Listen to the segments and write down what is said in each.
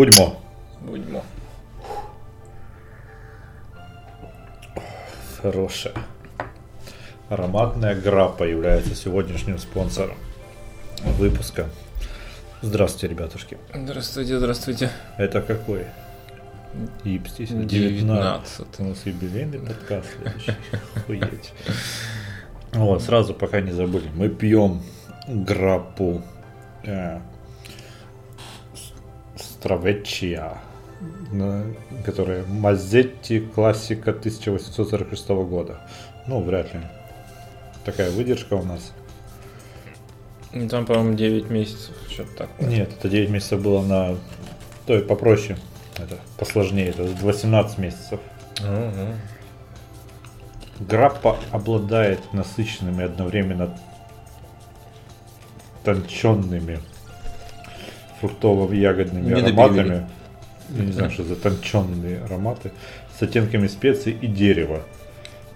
Будьмо. Будьмо. Хорошая. Ароматная граппа является сегодняшним спонсором выпуска. Здравствуйте, ребятушки. Здравствуйте, здравствуйте. Это какой? Ипстись. 19. У нас юбилейный подкаст следующий. Охуеть. Вот, сразу, пока не забыли, мы пьем граппу э, Стравеччия, на- которая Мазетти классика 1846 года. Ну, вряд ли. Такая выдержка у нас. Ну, Там, по-моему, 9 месяцев, что-то такое. Нет, это 9 месяцев было на... То есть попроще. Это посложнее. Это 18 месяцев. Ага. Граппа обладает насыщенными одновременно тонченными фруктово-ягодными ароматами. Я не знаю, что за тонченные ароматы. С оттенками специй и дерева.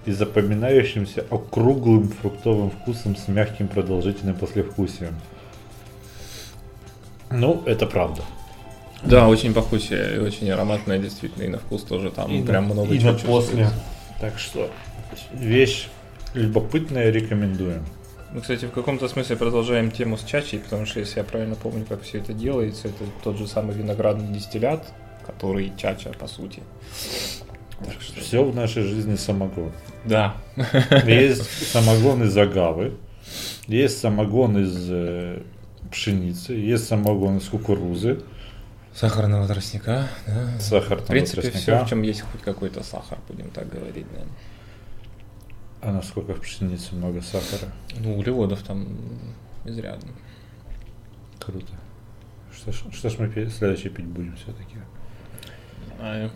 И запоминающимся округлым фруктовым вкусом с мягким продолжительным послевкусием. Ну, это правда. Да, очень пахучая и очень ароматная, действительно, и на вкус тоже там И на- прям много и чего на после. Так что вещь любопытная, рекомендуем. Мы, кстати, в каком-то смысле продолжаем тему с чачей, потому что, если я правильно помню, как все это делается, это тот же самый виноградный дистиллят, который чача, по сути. Так что- Все в нашей жизни самогон. Да. Есть самогон из агавы, есть самогон из э, пшеницы, есть самогон из кукурузы, Сахарного тростника, да. сахарного В принципе, все, тростника. в чем есть хоть какой-то сахар, будем так говорить, да. А насколько в пшенице много сахара? Ну, углеводов там изрядно. Круто. Что ж, что ж мы следующий пить будем все-таки? Знаю.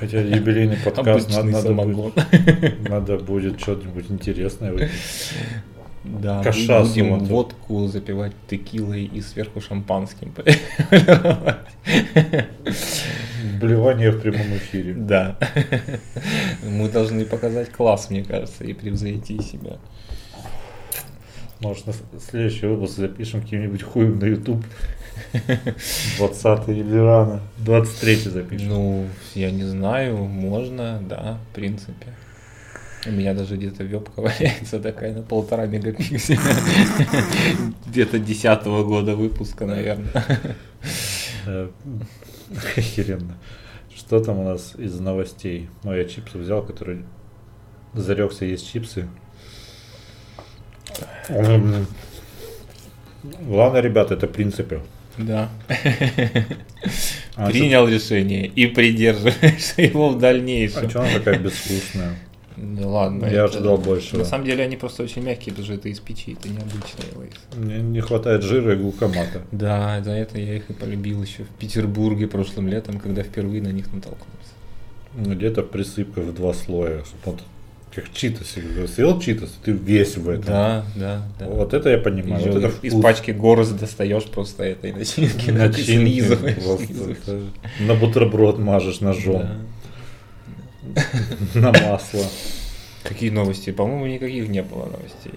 Хотя юбилейный подкаст надо, надо будет, надо будет что-нибудь интересное выпить. Да, Кашасу будем водку запивать текилой и сверху шампанским. Блевание в прямом эфире. Да. Мы должны показать класс, мне кажется, и превзойти себя. Может, на следующий выпуск запишем каким-нибудь хуем на YouTube. 20 или рано. 23 запишем. Ну, я не знаю, можно, да, в принципе. У меня даже где-то вебка валяется такая на полтора мегапикселя. Где-то десятого года выпуска, наверное. Э, Охеренно. Что там у нас из новостей? Ну, я чипсы взял, который зарекся есть чипсы. Главное, ребята, это принципы. Да. А Принял решение и придерживаешься его в А дальнейшем. что она такая безвкусная? Ну ладно. Я это- ожидал большего. На самом деле они просто очень мягкие, потому что это из печи, это необычные лейс. Мне не хватает жира и глукомата. Да, за это я их и полюбил еще в Петербурге прошлым летом, когда впервые на них натолкнулся. Ну, Где-то присыпка в два слоя. чтоб он как читос. Съел читос, ты весь в этом. Да, да, да. Вот это я понимаю. Вот это из пачки горз достаешь просто этой начинки, Начинки слизываешь, слизываешь. На бутерброд мажешь ножом. Да. На масло. Какие новости? По-моему, никаких не было новостей.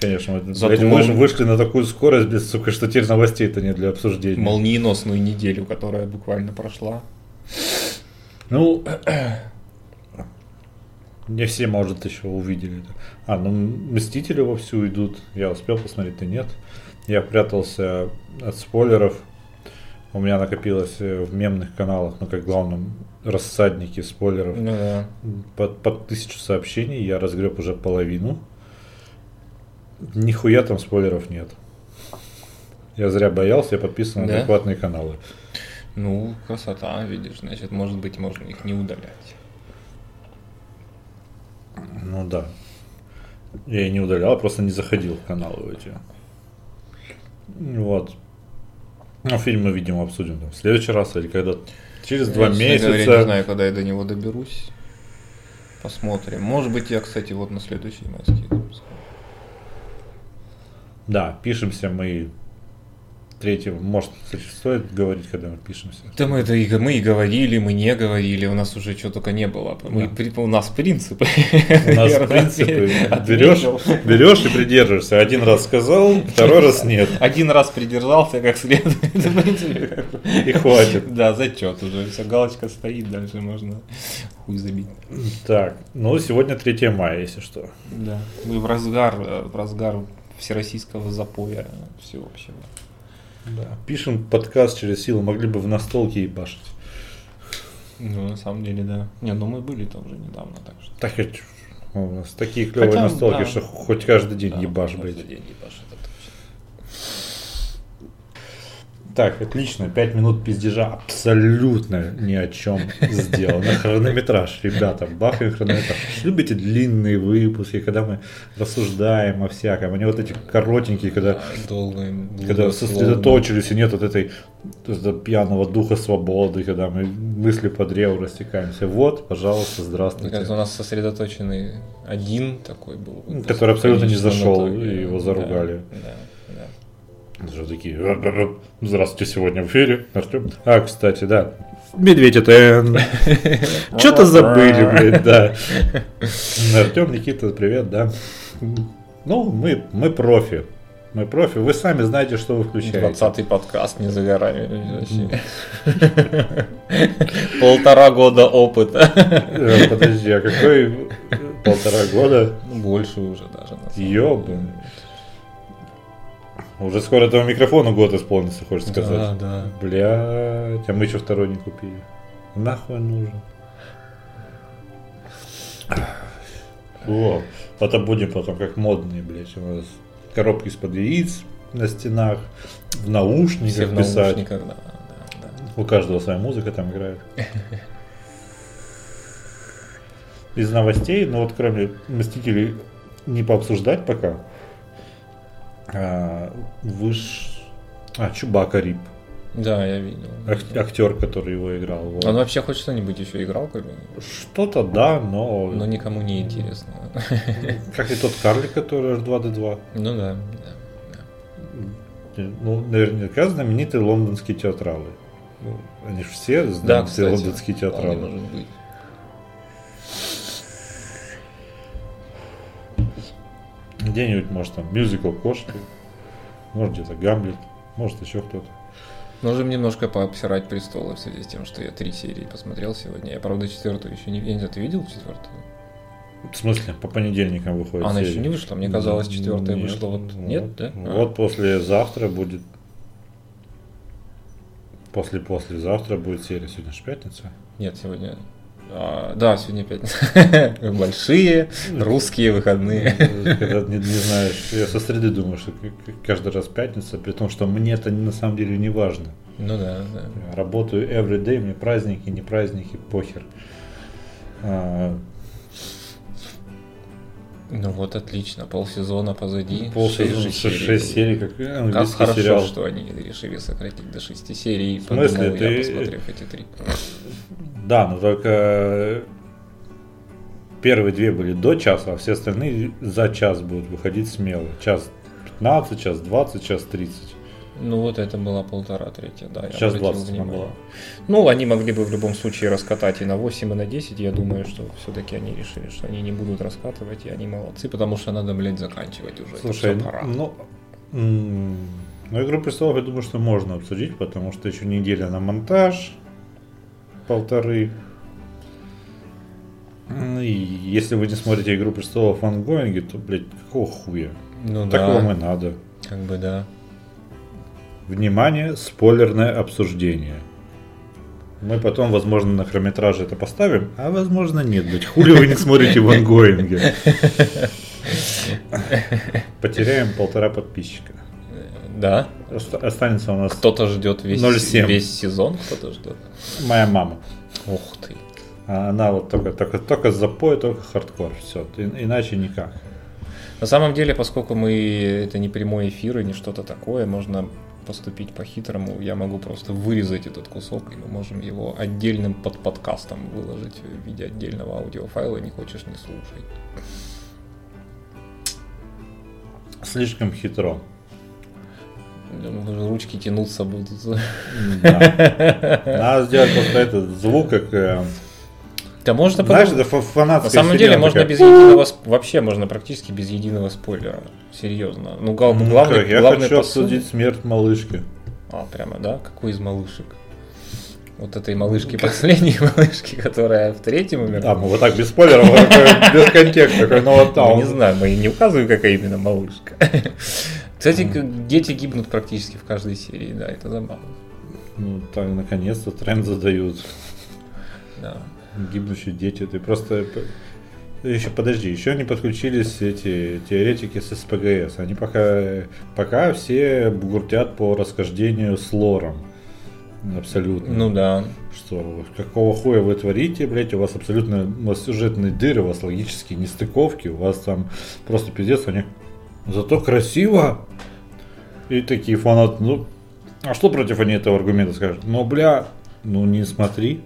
Конечно, мы Зато мы же вышли на такую скорость, без, сука, что теперь новостей-то нет для обсуждения. Молниеносную неделю, которая буквально прошла. Ну, не все, может, еще увидели это. А, ну, Мстители вовсю идут. Я успел посмотреть, ты нет. Я прятался от спойлеров. У меня накопилось э, в мемных каналах, ну, как главном рассаднике спойлеров. Ну да. Под, под тысячу сообщений я разгреб уже половину. Нихуя там спойлеров нет. Я зря боялся, я подписан на Да? адекватные каналы. Ну, красота, видишь, значит, может быть, можно их не удалять. Ну да. Я и не удалял, просто не заходил в каналы эти. Вот. Ну, фильм мы, видимо, обсудим там в следующий раз или когда через два Я, честно месяца. говоря, не знаю, когда я до него доберусь. Посмотрим. Может быть, я, кстати, вот на следующий майский. Да, пишемся мы третьего. Может, кстати, стоит говорить, когда мы пишемся. Да мы это и, мы и говорили, мы не говорили, у нас уже что только не было. Мы, Да. при- у нас принципы. У нас принципы. Берешь, берешь и придерживаешься. Один раз сказал, второй раз нет. Один раз придержался как следует. И хватит. Да, зачет уже. Все, галочка стоит, дальше можно хуй забить. Так, ну сегодня 3 мая, если что. Да. Мы в разгар, в разгар всероссийского запоя всеобщего. Да. Пишем подкаст через силу, могли бы в настолке и башить. Ну, на самом деле, да. Не, ну мы были там уже недавно, так что. Так у нас такие клевые Хотя, настолки, да. что хоть каждый день Да, каждый блядь. день ебашь, это точно. Так, отлично, 5 минут пиздежа абсолютно ни о чем сделано. Хронометраж, ребята, бахаем хронометраж. Любите длинные выпуски, когда мы рассуждаем о всяком, а не вот эти коротенькие, когда, Да, долго, когда сосредоточились, и нет вот этой пьяного духа свободы, когда мы мысли по древу растекаемся. Вот, пожалуйста, здравствуйте. кажется, у нас сосредоточенный один такой был. выпуск, Который абсолютно не зашел, и его заругали. Да, да, да. Что такие, «Ра-ра-ра, здравствуйте, сегодня в эфире, Артем. А, кстати, да, Медведь это... Что-то забыли, блядь, да. Артем, Никита, привет, да. Ну, мы, мы профи. Мы профи. Вы сами знаете, что вы включаете. 20-й подкаст не за горами. Полтора года опыта. Э, Подожди, а какой полтора года? Больше уже даже. на самом Ёбан. деле. Уже скоро этого микрофона год исполнится, хочешь сказать. Да, да. Блядь, а мы еще второй не купили. Нахуй нужен? О, это будем потом как модные, блядь, у нас коробки из-под яиц на стенах, в Все наушниках в писать. наушниках, да, да, да. У каждого своя музыка там играет. Из новостей, ну вот кроме Мстителей не пообсуждать пока. А, выш... А, Чубака Рип. Да, я видел. Ак- актер, который его играл. вот. Он вообще хоть что-нибудь еще играл, как бы? Что-то да, но... но никому не интересно. Как и тот карлик, который H2D2. Ну да, да. Ну, наверняка знаменитые лондонские театралы. Ну, Они же все Да, знаменитые кстати, лондонские театралы. может быть. Где-нибудь, может, там, мюзикл «Кошки», может, где-то «Гамлет», может, еще кто-то. Можем немножко пообсирать престолы в связи с тем, что я три серии посмотрел сегодня. Я, правда, четвертую еще не... Я не знаю, ты видел четвертую? В смысле, по понедельникам выходит Она серия. еще не вышла? Мне казалось, четвертая Нет, вышла вот... Нет, да? А. Вот послезавтра будет... После-послезавтра будет серия. Сегодня же пятница. Нет, сегодня... а, да, сегодня пятница. Большие русские выходные. Когда не, не знаешь, я со среды думаю, что каждый раз пятница, при том, что мне это на самом деле не важно. Ну да, да. Работаю every day, мне праздники, не праздники, похер. А, Ну вот отлично, полсезона позади. полсезона, шесть 6 серий, как Как английский хорошо, сериал. что они решили сократить до 6 серий. В смысле? Подумал я, Ты- посмотрев эти три. Да, но только первые две были до часа, а все остальные за час будут выходить смело. Час 15, час 20, час 30. Ну вот это была полтора третья, да. я Час обратил 20 она внимание. была. Ну, они могли бы в любом случае раскатать и на 8, и на 10. Я думаю, что все-таки они решили, что они не будут раскатывать, и они молодцы, потому что надо, блядь, заканчивать уже. Это Слушай, всё пора. ну, ну, Игру престолов, я думаю, что можно обсудить, потому что еще неделя на монтаж, полторы. Ну, и если вы не смотрите Игру престолов в ангоинге, то, блядь, какого хуя? ну Так да, и надо. как бы да. Внимание, спойлерное обсуждение. Мы потом, возможно, на хронометраже это поставим, а возможно нет. Блядь, хули вы не смотрите в ангоинге. Потеряем полтора подписчика. Да. Оста- Останется у нас Кто-то ждет весь, 0,7. весь сезон, кто-то ждет. моя мама. Ух ты. А Она вот только, только, только запой, только хардкор. Все. Иначе никак. На самом деле, поскольку мы это не прямой эфир и не что-то такое, можно поступить по-хитрому. Я могу просто вырезать этот кусок, и мы можем его отдельным под подкастом выложить в виде отдельного аудиофайла. Не хочешь, не слушай. Слишком хитро. Ручки тянуться будут. Да. Надо сделать просто этот звук, как... Да можно Знаешь, это фа- фанатская На самом деле можно такая. без единого вообще можно практически без единого спойлера. Серьезно. Ну, гла- Ну, главный, как, Я главный хочу посыл- обсудить смерть малышки. А, прямо, да? Какой из малышек? Вот этой малышки, последней малышки, которая в третьем умерла. А, мы вот так без спойлеров, без контекста. Ну вот там. не знаю, мы не указываем, какая именно малышка. Кстати, дети гибнут практически в каждой серии, да, это забавно. Ну, так, наконец-то тренд задают. Да. Гибнущие дети. Ты просто... Еще подожди, еще не подключились эти теоретики с СПГС. Они пока, пока все бугуртят по расхождению с лором. Абсолютно. Ну да. Что, какого хуя вы творите, блядь, у вас абсолютно у вас сюжетные дыры, у вас логические нестыковки, у вас там просто пиздец, они зато красиво. И такие фанаты, ну, а что против они этого аргумента скажут? Ну, бля, ну не смотри.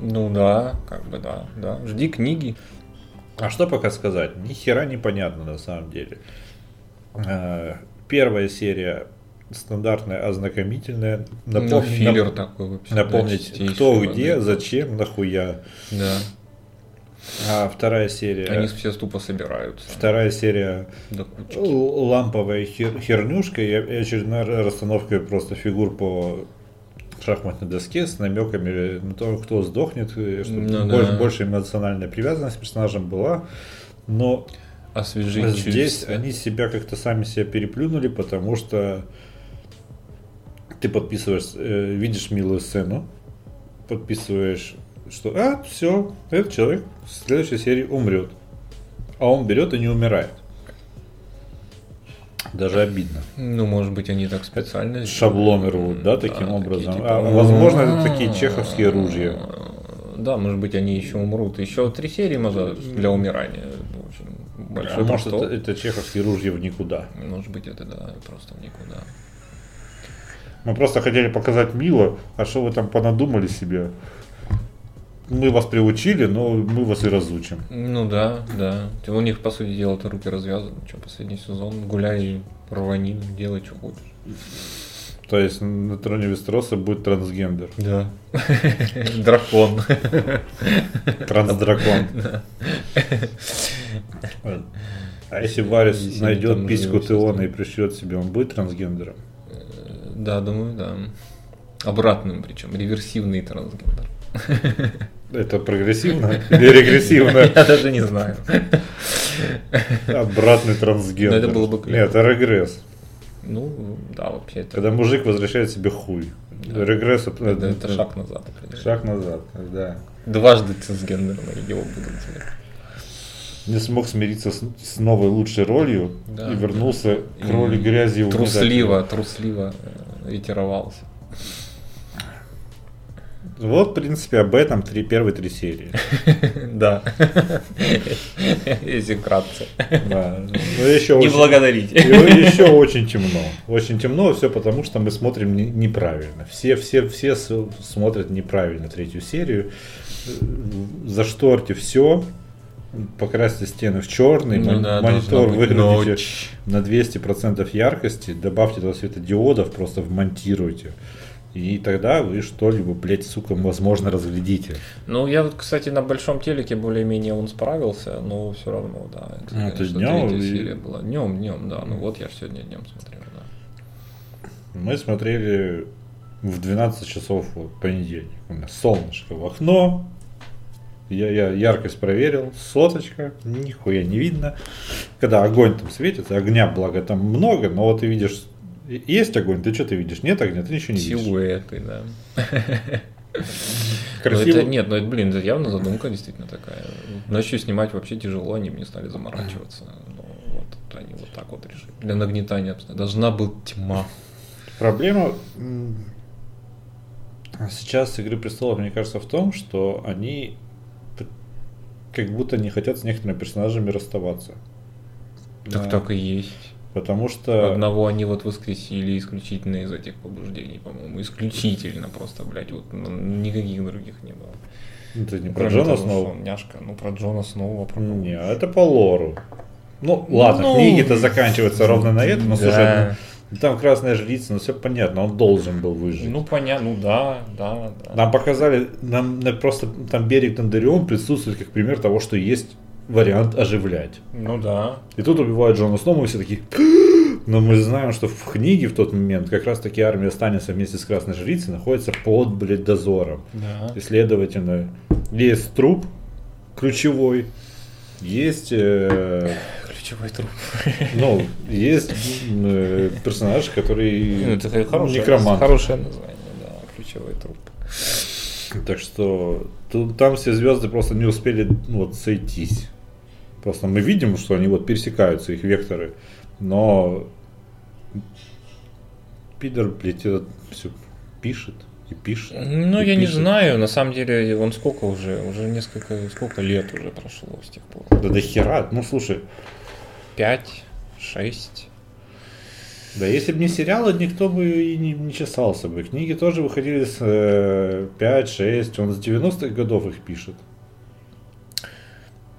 Ну да, как бы да, да. Жди книги. А что пока сказать? Ни хера непонятно на самом деле. Э, Первая серия стандартная, ознакомительная. Ну, Напомни- филлер нап- такой вообще. да, Напомнить, чистейший, кто да, где, да. зачем, нахуя. Да. А вторая серия... Они все тупо собираются. Вторая серия л- ламповая хер- хернюшка и очередная расстановка просто фигур по шахматной доске с намеками на то, кто сдохнет, чтобы Ну больше, да. больше эмоциональная привязанность к персонажам была. Но Освежить здесь чувства. они себя как-то сами себя переплюнули, потому что ты подписываешь, э, видишь милую сцену, подписываешь, что а, все, этот человек в следующей серии умрет. А он берет и не умирает. Даже обидно. Ну, может быть, они так специально. Шаблоны рвут, да, таким такие, образом. типа, А, возможно, это такие чеховские ружья. Да, может быть, они еще умрут. Еще три серии можно для умирания. В общем, А большой может, простор. это, это чеховские ружья в никуда. Может быть, это да, просто в никуда. Мы просто хотели показать мило, а что вы там понадумали себе? Мы вас приучили, но мы вас и разучим. Ну да, да. У них, по сути дела, то руки развязаны. Что, последний сезон, гуляй, рвани, делай, что хочешь. То есть на троне Вестероса будет трансгендер. Да. Дракон. Трансдракон. А если Варис найдет письку Теона и пришьет себе, он будет трансгендером? Да, думаю, да. Обратным причем, реверсивный трансгендер. Это прогрессивно или регрессивно? Я даже не знаю. Обратный трансгендер. Ну, это было бы. Нет, это регресс. Ну, да, вообще это, Когда мужик возвращает себе хуй. Да. Регресс это, это шаг назад. Шаг назад, да. Дважды трансгендерные его будут. Не смог смириться с, с новой лучшей ролью Да. и вернулся к И роли грязи и Трусливо, трусливо э, ретировался. Вот, в принципе, об этом три, первые три серии. Да. Если вкратце. Да. Еще Не благодарите. еще очень темно. Очень темно, все потому, что мы смотрим не- неправильно. Все, все, все смотрят неправильно третью серию. Зашторьте все, покрасьте стены в черный, Ну да, монитор выгрузите ночь. на 200% яркости, добавьте туда светодиодов, просто вмонтируйте. И тогда вы что-либо, блядь, сука, возможно, разглядите. Ну, я вот, кстати, на большом телеке более-менее он справился, но все равно, да. Это, Ну, конечно, днём третья или- серия была. Днем, днем, да. Ну вот я ж сегодня днем смотрел, да. Мы смотрели в 12 часов вот, понедельник. У нас солнышко в окно. Я, я яркость проверил, соточка, нихуя не видно. Когда огонь там светится, огня, благо, там много, но вот ты видишь, и- есть огонь, ты что ты видишь? Нет огня, ты ничего не видишь. Силуэты, да. Красиво. Ну, это, нет, ну это, блин, это явно задумка действительно такая. Ночью снимать вообще тяжело, они мне стали заморачиваться. Ну, вот они вот так вот решили. Для нагнетания обстоятельств. Должна быть тьма. Проблема сейчас Игры престолов, мне кажется, в том, что они как будто не хотят с некоторыми персонажами расставаться. Так Да. так и есть. Потому что Одного они вот воскресили исключительно из этих побуждений, по-моему. Исключительно просто, блядь, вот ну, никаких других не было. это не про Кроме Джона того, Сноу. он няшка. Ну, про Джона Сноу, про кого? Не, это по лору. Ну, ладно, Ну, книги-то заканчиваются ровно на этом, но слушай, Да. Там красная жрица, ну все понятно, он должен был выжить. Ну, понятно, ну да, да, да. Нам показали, нам на- просто там берег Тандарион присутствует как пример того, что есть вариант оживлять. Ну да. И тут убивают Джона Сноу, мы все такие... Но мы знаем, что в книге в тот момент как раз таки армия останется вместе с Красной Жрицей находится под, блядь, дозором. Да. И, следовательно, есть труп ключевой, есть, э, Ключевой труп. ну, есть э, персонаж, который Ну, это хорошее, некромант. хорошее название, да, ключевой труп. Так что тут, там все звезды просто не успели ну, вот, сойтись. Просто мы видим, что они вот пересекаются, их векторы. Но Пидор, блядь, это все пишет и пишет. Ну, и я не пишет. знаю, на самом деле, он сколько уже, уже несколько, сколько лет уже прошло с тех пор? Да до хера. Ну слушай, Пять, шесть. да если бы не сериалы, никто бы и не, не чесался бы. Книги тоже выходили с э, 5-6, он с 90-х годов их пишет.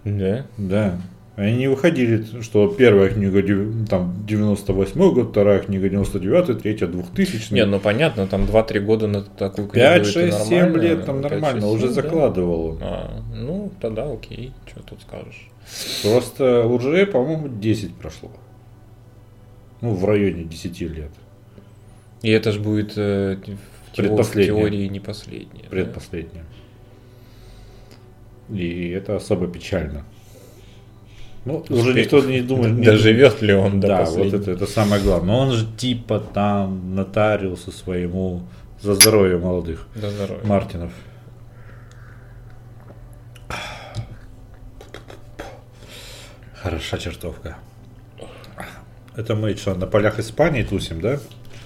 Да. Да. Они не выходили, что первая книга там 98 год, вторая книга 99 третья 2000 Не, ну понятно, там 2-3 года на такую книгу 5, это 6, 7 нормально, лет там 5, нормально, 6, уже 7, да. закладывал он. А, ну, тогда окей, что тут скажешь. Просто уже, по-моему, 10 прошло. Ну, в районе 10 лет. И это же будет э, в, тео- в Предпоследнее. теории не последнее. да? И это особо печально. Ну, уже Успе- никто не думает. Доживет ли он до Да, вот последнего? это, это самое главное. Но он же типа там нотариусу своему за здоровье молодых До здоровья. Мартинов. Хороша чертовка. Это мы что, на полях Испании тусим, да?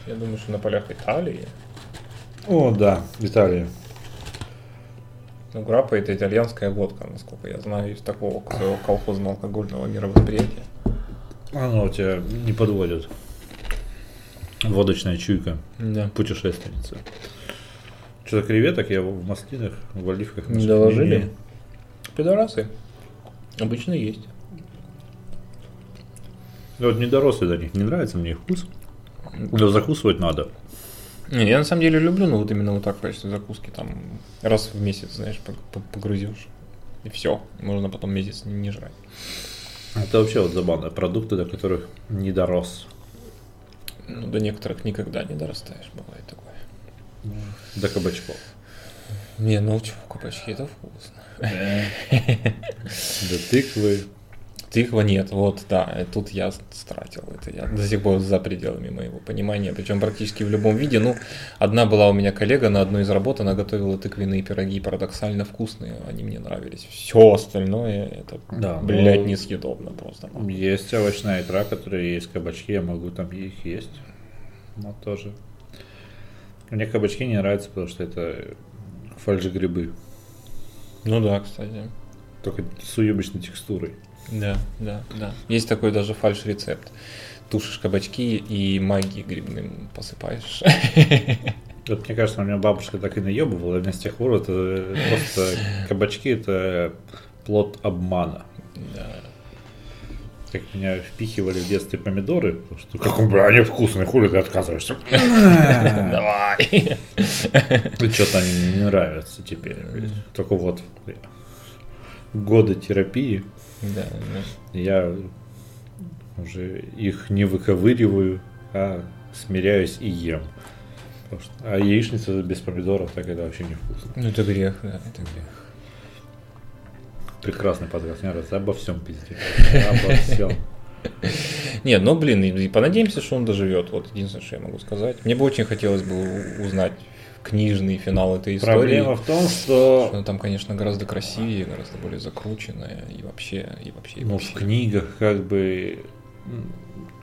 Я думаю, что на полях Италии. О, да, Италия. Ну, граппа это итальянская водка, насколько я знаю, из такого своего колхозного алкогольного мировосприятия. Оно тебя не подводит. Водочная чуйка. Да. Путешественница. Что-то креветок я в маслинах, в оливках. Не доложили? Пидорасы. Обычно есть. Я Вот не дорос я до них, не нравится мне их вкус. Но закусывать надо. Не, я на самом деле люблю, ну вот именно вот так в качестве закуски там раз в месяц, знаешь, пог- пог- погрузишь. И все. Можно потом месяц не, не жрать. Это вообще вот забавно. Продукты, до которых не дорос. Ну, до некоторых никогда не дорастаешь, бывает такое. До кабачков. Не, ну чего, кабачки, это вкусно. До тыквы. Тыква нет, вот, да, э, тут я стратил это, я до сих пор за пределами моего понимания, причем практически в любом виде, ну, одна была у меня коллега на одной из работ, она готовила тыквенные пироги парадоксально вкусные, они мне нравились, все остальное, это, Да, блядь, ну, несъедобно просто. Есть овощная икра, которая есть кабачки, я могу там их есть. Но тоже. Мне кабачки не нравятся, потому что это фальш-грибы. Ну да, кстати. Только с уебищной текстурой. Да, да, да. Есть такой даже фальш-рецепт. Тушишь кабачки и магии грибным посыпаешь. Вот мне кажется, у меня бабушка так и наебывала, меня с тех пор это просто кабачки это плод обмана. Да. Как меня впихивали в детстве помидоры, потому что как он, бля, они вкусные, хули ты отказываешься? Давай. И что-то они мне не нравятся теперь. Только вот годы терапии, Да, да. я уже их не выковыриваю, а смиряюсь и ем. Что- а яичница без помидоров так это вообще не вкусно. Ну это грех, да, это грех. Прекрасный подкаст, мне нравится. Обо всем пиздец. Обо всем. Нет, ну блин, и, понадеемся, что он доживет. Вот единственное, что я могу сказать. Мне бы очень хотелось бы узнать книжный финал этой истории. Проблема в том, что Что там, конечно, гораздо красивее, гораздо более закрученная и вообще, и вообще, и ну, вообще. в книгах как бы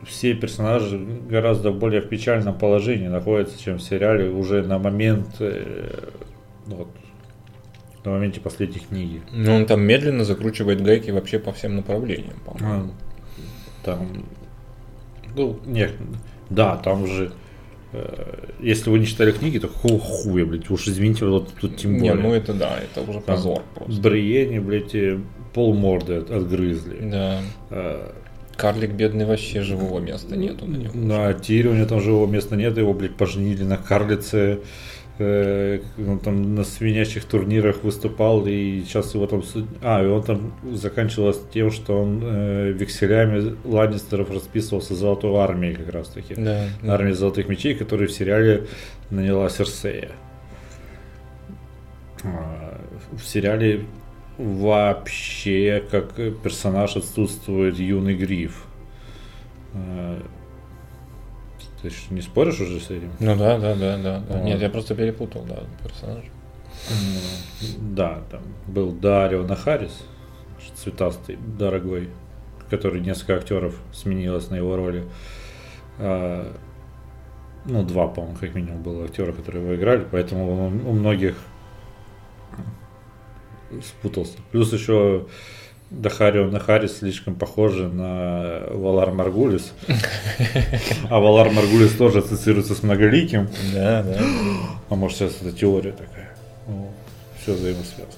все персонажи гораздо более в печальном положении находятся, чем в сериале уже на момент э, ну, вот, на моменте последней книги. Ну, он там медленно закручивает гайки вообще по всем направлениям, по-моему. А, Там, ну, нет, да, там же, если вы не читали книги, то какого хуя, блядь, уж извините, вот тут тем Не, более. ну это да, это уже позор просто. Бриене, блядь, э, полморды от- отгрызли. Да. Э, Карлик бедный вообще живого места нету на нем. На Тире у него там живого места нет, его, блядь, поженили на карлице. Э, там на свинячих турнирах выступал, и сейчас его там... А, и он там заканчивалось тем, что он э, векселями Ланнистеров расписывался золотой армией как раз таки. Да. да. Армия золотых мечей, которую в сериале наняла Серсея. А, В сериале вообще как персонаж отсутствует юный гриф. Ты ж не споришь уже с этим? Ну да, да, да, да. Вот. Нет, я просто перепутал, да, персонаж. Да, там был Дарио Нахарис, цветастый, дорогой, который несколько актеров сменилось на его роли. А, Ну, два, по-моему, как минимум было актера, которые его играли, поэтому он у многих спутался. Плюс еще Дахарио Нахарис слишком похожи на Валар Маргулис. А Валар Маргулис тоже ассоциируется с многоликим. Да, да. А может сейчас это теория такая. все взаимосвязано.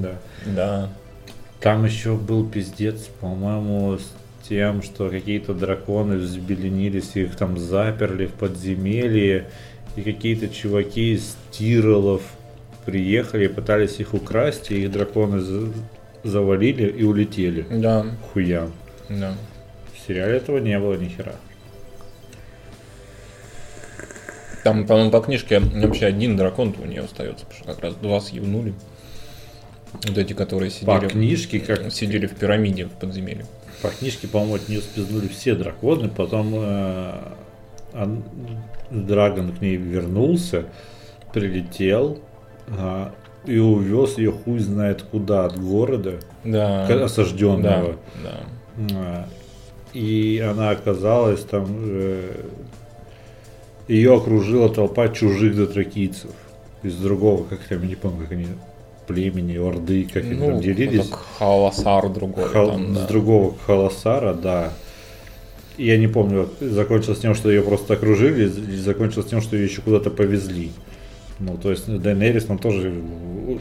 Да. Да. Там еще был пиздец, по-моему, с тем, что какие-то драконы взбеленились, их там заперли в подземелье, и какие-то чуваки из Тиролов приехали и пытались их украсть, и их драконы за- завалили и улетели. Да, Хуя. да. В сериале этого не было ни хера. Там, по-моему, по книжке вообще один дракон у нее остается, потому что как раз два съевнули. Вот эти, которые По сидели, книжке, как сидели в пирамиде в подземелье. По книжке, по-моему, от нее спизнули все драконы, потом э, ан- Драгон к ней вернулся, прилетел а, и увез ее хуй знает куда от города, Да. осажденного. Да, да. А, И она оказалась там, э, ее окружила толпа чужих дотракийцев из другого, как я не помню, как они, племени, орды, как они там делились. Халасар другой. Хал- там, С да. другого Халасара, да. И Я не помню, закончилось тем, что ее просто окружили, закончилось тем, что ее еще куда-то повезли. Ну, то есть Дайнерис там тоже,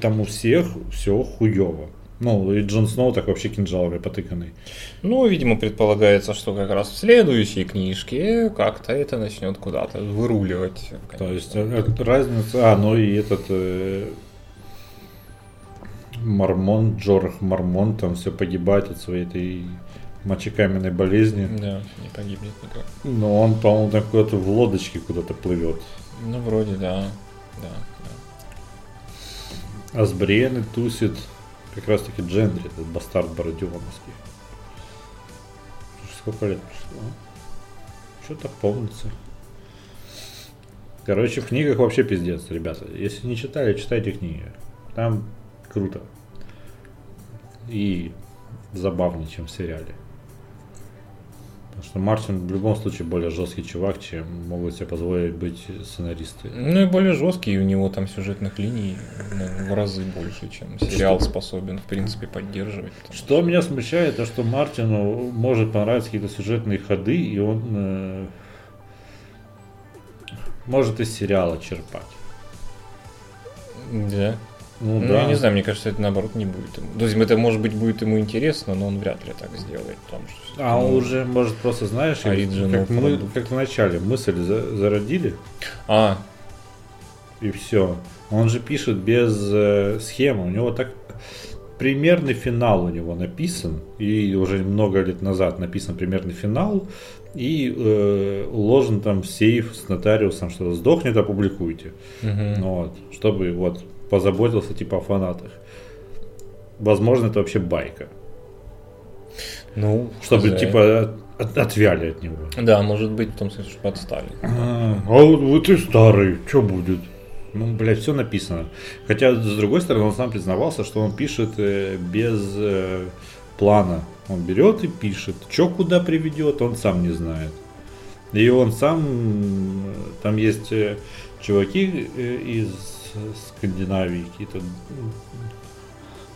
там у всех все хуево. Ну, и Джон Сноу так вообще кинжалами потыканный. Ну, видимо, предполагается, что как раз в следующей книжке как-то это начнет куда-то выруливать. То есть э, э, разница... А, ну и этот... э, Мормон, Джорах Мормон там все погибает от своей этой мочекаменной болезни. Да, не погибнет никак. Но он, по-моему, там куда-то в лодочке куда-то плывет. Ну, вроде, да. Да, да. Асбриены тусит как раз таки Джендри, этот бастард Бородионовский. Сколько лет прошло? Что-то помнится. Короче, в книгах вообще пиздец, ребята. Если не читали, читайте книги. Там круто. И забавнее, чем в сериале. Потому что Мартин в любом случае более жесткий чувак, чем могут себе позволить быть сценаристы. Ну и более жесткий, у него там сюжетных линий ну, в разы больше, чем сериал способен, в принципе, поддерживать. потому Что меня смущает, то что Мартину может понравиться какие-то сюжетные ходы, и он э, может из сериала черпать. Да. Ну, Ну, да. я не знаю, мне кажется, это наоборот не будет ему. То есть это может быть будет ему интересно, но он вряд ли так сделает. Потому что А он ну, уже может просто, знаешь, как, мы, как в начале мысль за- зародили, А, и все. Он же пишет без э, схемы. У него так примерный финал у него написан, и уже много лет назад написан примерный финал, и э, уложен там в сейф с нотариусом, что сдохнет, опубликуйте. Ну вот, чтобы вот позаботился типа о фанатах. Возможно, это вообще байка. ну, Чтобы хз. типа от- отвяли от него. Да, может быть, в том смысле, что отстали. А, а вот, вот ты старый, что будет? Ну, блядь, все написано. Хотя, с другой стороны, он сам признавался, что он пишет э, без э, плана. Он берет и пишет. Что куда приведет, он сам не знает. И он сам, м, там есть э, чуваки э, из Скандинавии, какие-то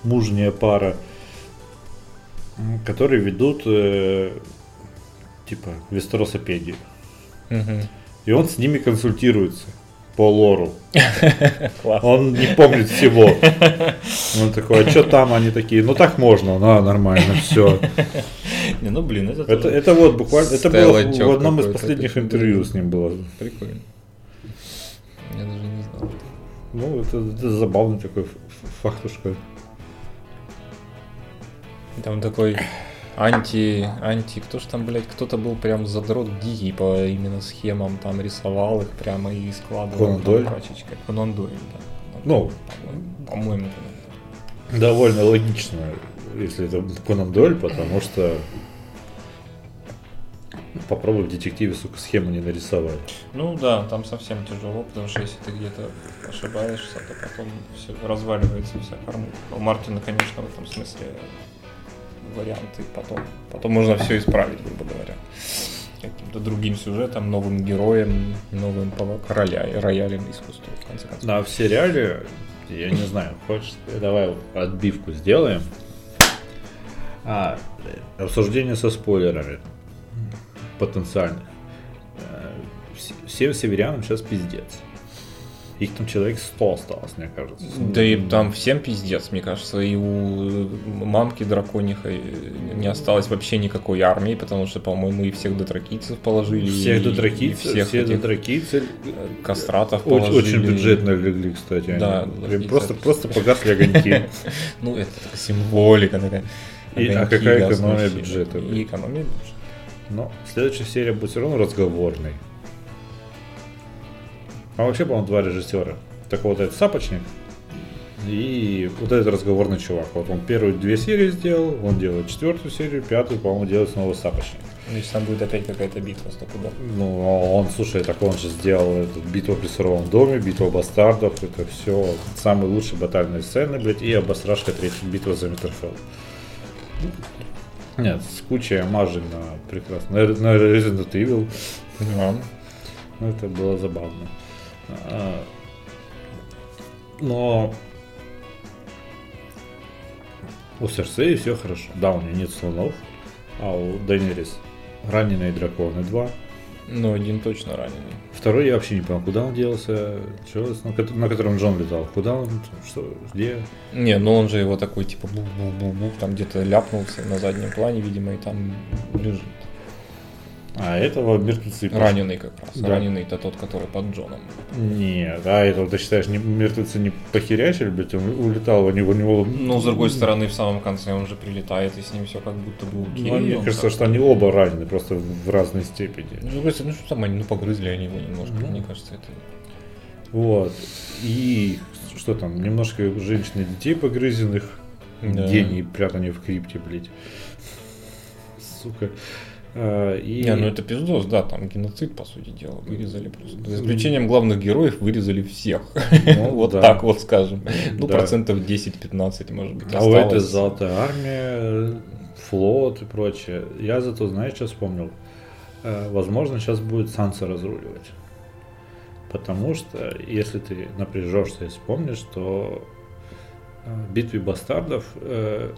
мужняя пара, которые ведут э, типа вестеросопедию. И он с ними консультируется. по лору. Он не помнит всего. Он такой, а что там? Они такие, ну так можно, ну нормально, все. Не, ну блин, это, Это, это вот буквально, это было в одном из последних интервью с ним было. прикольно. Я даже не знал. Ну, это, это забавный такой фактушка. Там такой анти, анти, кто ж там, блядь, кто-то был прям задрот дикий по именно схемам, там рисовал их прямо и складывал пачечкой. Конан Дойль, да. Ну. По-моему. Довольно логично, если это Конан Дойль, потому что попробуй в детективе, сука, схему не нарисовать. Ну да, там совсем тяжело, потому что если ты где-то ошибаешься, то потом все разваливается вся формула. У Мартина, конечно, в этом смысле варианты потом. Потом можно все исправить, грубо говоря. Каким-то другим сюжетом, новым героем, новым роля, роялем искусства, в конце концов. А в сериале, я не знаю, хочешь, давай отбивку сделаем. А, обсуждение со спойлерами потенциальных. Э, вс- Всем северянам сейчас пиздец. Их там человек 100 осталось, мне кажется. Да и там всем пиздец, мне кажется, и у мамки драконихой не осталось вообще никакой армии, потому что, по-моему, и всех дотракийцев положили. Всех дотракийцев, всех все дотракийцы кастратов очень, положили. очень бюджетно легли, кстати. они. Да, логично. просто, просто погасли огоньки. Ну, это символика такая. А какая экономия бюджета, И экономия бюджета. Но следующая серия будет все равно разговорной. А вообще, по-моему, два режиссера. Так вот этот Сапочник и вот этот разговорный чувак. Вот он первые две серии сделал, он делает четвертую серию, пятую, по-моему, делает снова Сапочник. Ну, если там будет опять какая-то битва стопудов. Ну, а он, слушай, так он же сделал эту битву при суровом доме, битву бастардов, это все самые лучшие батальные сцены, блядь, и обосрашка третья битва за Миттерфелл. Нет, с кучей омажей на прекрасно. На, Resident Evil. Да. Ну, это было забавно. А, Но у Серсеи все хорошо. Да, у нее нет слонов, а у Данерис раненые драконы два. Ну, один точно раненый. Второй я вообще не понял, куда он делся, чё, на, ко- на котором Джон летал, куда он, что, где. Не, ну он же его такой, типа, бух-бух-бух-бух, там где-то ляпнулся на заднем плане, видимо, и там лежит. А этого мертвецы. Раненый как раз. Да. Раненый это тот, который под Джоном. Нет, а это ты считаешь, не, мертвецы не похерячили, блядь, он улетал, у него, у него... Ну, с другой стороны, в самом конце он же прилетает, и с ним все как будто бы окей. Ну, мне кажется, что они оба ранены, просто в разной степени. Ну, ну что там они, ну, погрызли они его немножко, Ну. мне кажется, это... Вот. И что там, немножко женщин и детей погрызенных. Да. Гений прятания в крипте, блядь. Сука. А, и... Не, ну это пиздос, да, там геноцид, по сути дела, вырезали просто. За исключением главных героев вырезали всех. Ну, Вот да. так вот скажем. Ну, Да. процентов 10-15, может быть, А у этой осталось. золотая армия, флот и прочее. Я зато, знаешь, что вспомнил? Э, Возможно, сейчас будет Санса разруливать. Потому что, если ты напряжешься и вспомнишь, что э, в битве бастардов э,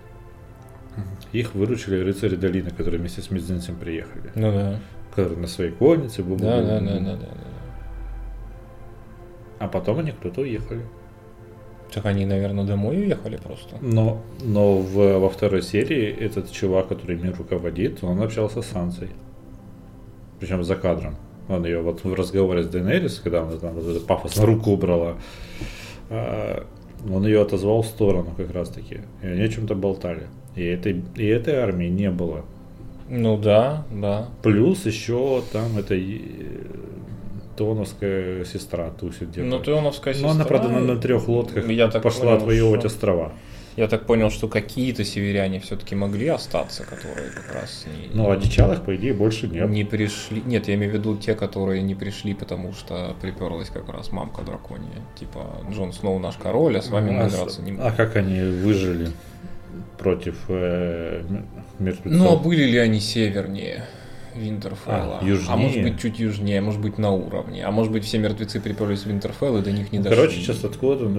их выручили рыцари долины, которые вместе с Мизинцем приехали. Ну да. Которые на своей коннице. бу-бу-бу. Да, да, да, да, да. А потом они кто-то уехали. Так они, наверное, домой уехали просто. Но, но в- во второй серии этот чувак, который ими руководит, он общался с Сансой. Причем за кадром. Он ее вот в разговоре с Дейнерис, когда она там вот эту пафосно руку убрала, а, он ее отозвал в сторону как раз таки. И они о чем-то болтали. И этой, и этой армии не было. Ну да, да. Плюс еще там эта э, Тоновская сестра тусит где-то. Ну, Теоновская Но сестра... она, правда, на, на трех лодках Я так пошла понял, отвоевывать что- острова. Я так понял, что какие-то северяне все-таки могли остаться, которые как раз не, Ну, одичалых, по идее, больше нет. не пришли. Нет, я имею в виду те, которые не пришли, потому что приперлась как раз мамка драконья. Типа, Джон Сноу наш король, а с вами мы а, драться не а будем. как они выжили против э, мертвецов? Ну, а были ли они севернее Винтерфелла? А, южнее. может быть, чуть южнее, может быть, на уровне. А может быть, все мертвецы приперлись в Винтерфелл и до них не дошли. Короче, сейчас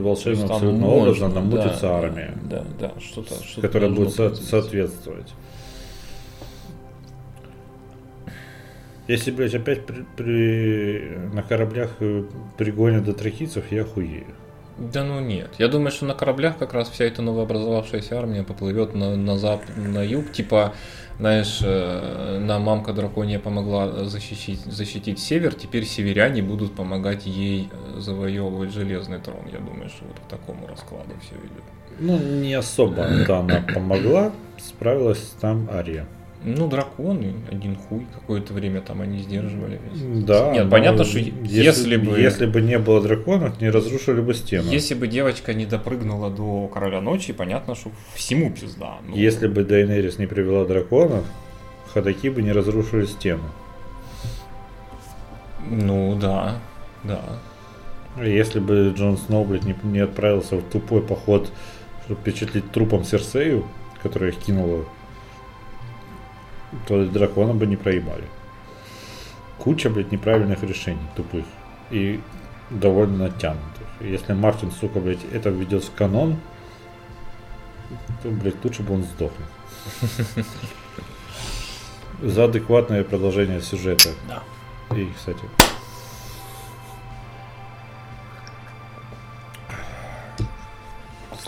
есть волшебным абсолютно образом намутится да, армия, Да, да, что-то, что которая будет со- соответствовать. Если, блядь, опять при, при- на кораблях э, пригонят до трахийцев, я хуею. Да ну нет. Я думаю, что на кораблях как раз вся эта новообразовавшаяся армия поплывет на, на зап, на юг. Типа, знаешь, э, нам мамка дракония помогла защитить, защитить север, теперь северяне будут помогать ей э, завоевывать железный трон. Я думаю, что вот к такому раскладу все идет. Ну, не особо да, она помогла, справилась там Ария. Ну, драконы, один хуй, какое-то время там они сдерживали. Да. Нет, но понятно, что если бы- Если бы не было драконов, не разрушили бы стену. Если бы девочка не допрыгнула до короля ночи, понятно, что всему пизда. Ну, Если бы Дайнерис не привела драконов, ходаки бы не разрушили стену. ну да, да. Если бы Джон Сноу, блядь, не, не отправился в тупой поход, чтобы впечатлить трупом Серсею, которая их кинула, то дракона бы не проебали. Куча, блядь, неправильных решений, тупых. И довольно натянутых. Если Мартин, сука, блядь, это введет в канон, то, блядь, лучше бы он сдохнул. За адекватное продолжение сюжета. Да. И, кстати,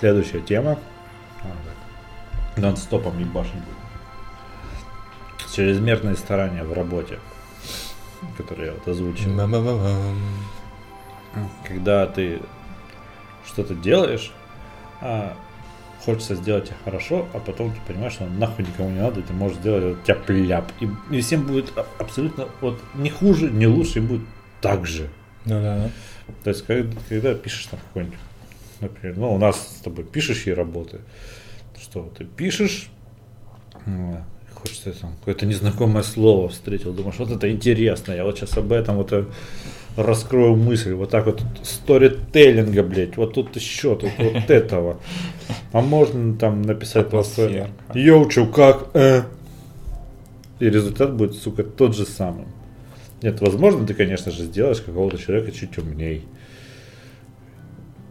следующая тема. А. Нон-стопом ебашить будет. Чрезмерные старания в работе, которые я вот озвучил. Когда ты что-то делаешь, а хочется сделать хорошо, а потом ты понимаешь, что нахуй никому не надо, и ты можешь сделать вот тяп-ляп. И, и всем будет а- абсолютно вот не хуже, не лучше, им будет так же. Ну да. То есть, когда, когда пишешь там какой-нибудь, например, ну, у нас с тобой пишущие работы, что ты пишешь, хочется там какое-то незнакомое слово встретил, думаешь, вот это интересно, я вот сейчас об этом вот э, раскрою мысль, вот так вот сторителлинга, блядь, вот тут еще, тут вот этого. А можно там написать просто. Йоу, чё, как? э?» И результат будет, сука, тот же самый. Нет, возможно, ты, конечно же, сделаешь какого-то человека чуть умней.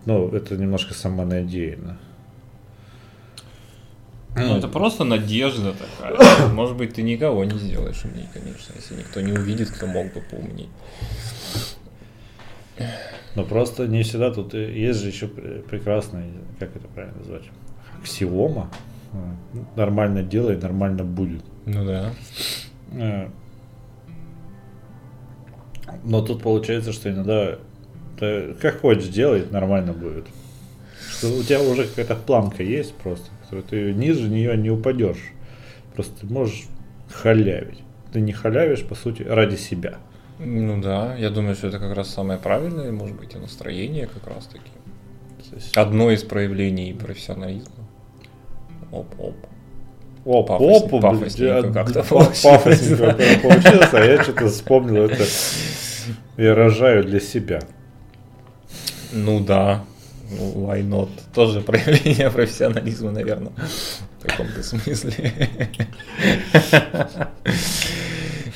Ну, это немножко самонадеянно. Ну, это просто надежда такая. Может быть, ты никого не сделаешь умнее, конечно, если никто не увидит, кто мог бы поумнеть. Но просто не всегда тут есть же еще пр- прекрасный, как это правильно назвать, аксиома. Нормально делай, нормально будет. Ну да. Э, Но тут получается, что иногда ты как хочешь делай, нормально будет. Что у тебя уже какая-то планка есть просто, которую ты ниже нее не упадешь. Просто ты можешь халявить. Ты не халявишь, по сути, ради себя. Ну да, я думаю, что это как раз самое правильное, может быть, и настроение как раз таки. Есть, Одно из проявлений профессионализма. Оп-оп. О, Пафос- попу, пафосненько как-то получилось. Пафосненько получилось, а я что-то вспомнил это. Я рожаю для себя. Ну да. Why not? Тоже проявление профессионализма, наверное. В каком-то смысле.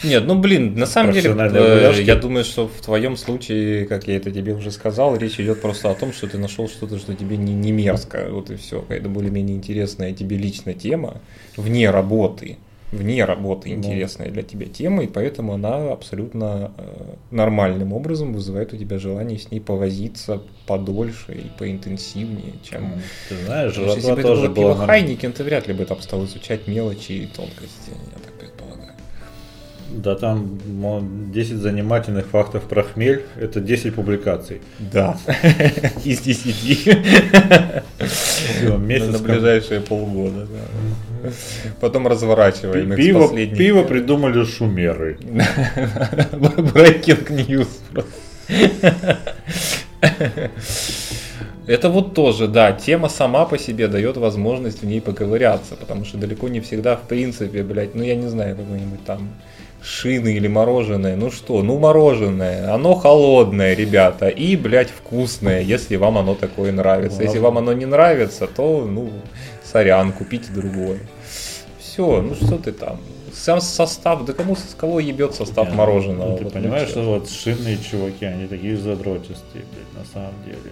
Нет, ну блин, на самом деле, э, я думаю, что в твоем случае, как я это тебе уже сказал, речь идет просто о том, что ты нашел что-то, что тебе не, не мерзко. Вот и все. Какая-то более-менее интересная тебе лично тема, вне работы. Вне работы Ну. интересная для тебя тема, и поэтому она абсолютно э, нормальным образом вызывает у тебя желание с ней повозиться подольше и поинтенсивнее, чем Ты знаешь, что если жратва бы это тоже было пиво норм- Хайникен, ты вряд ли бы там стал изучать мелочи и тонкости, я так предполагаю. Да там мол, 10 занимательных фактов про хмель, это 10 публикаций. Да. Из 10. Всё, месяц На ближайшие полгода, да. Потом разворачиваем Пиво, последних- пиво придумали шумеры. Breaking news просто. Это вот тоже, да, тема сама по себе дает возможность в ней поковыряться, потому что далеко не всегда, в принципе, блядь, ну я не знаю, какой-нибудь там шины или мороженое, ну что, ну мороженое, оно холодное, ребята, и, блядь, вкусное, если вам оно такое нравится. Если вам оно не нравится, то, ну, сорян, купите другое. Все, ну что ты там, сам состав, да кому с кого ебет состав Не, мороженого? ну, ты Вот, понимаешь, что вот шинные чуваки, они такие задротистые, блядь, на самом деле.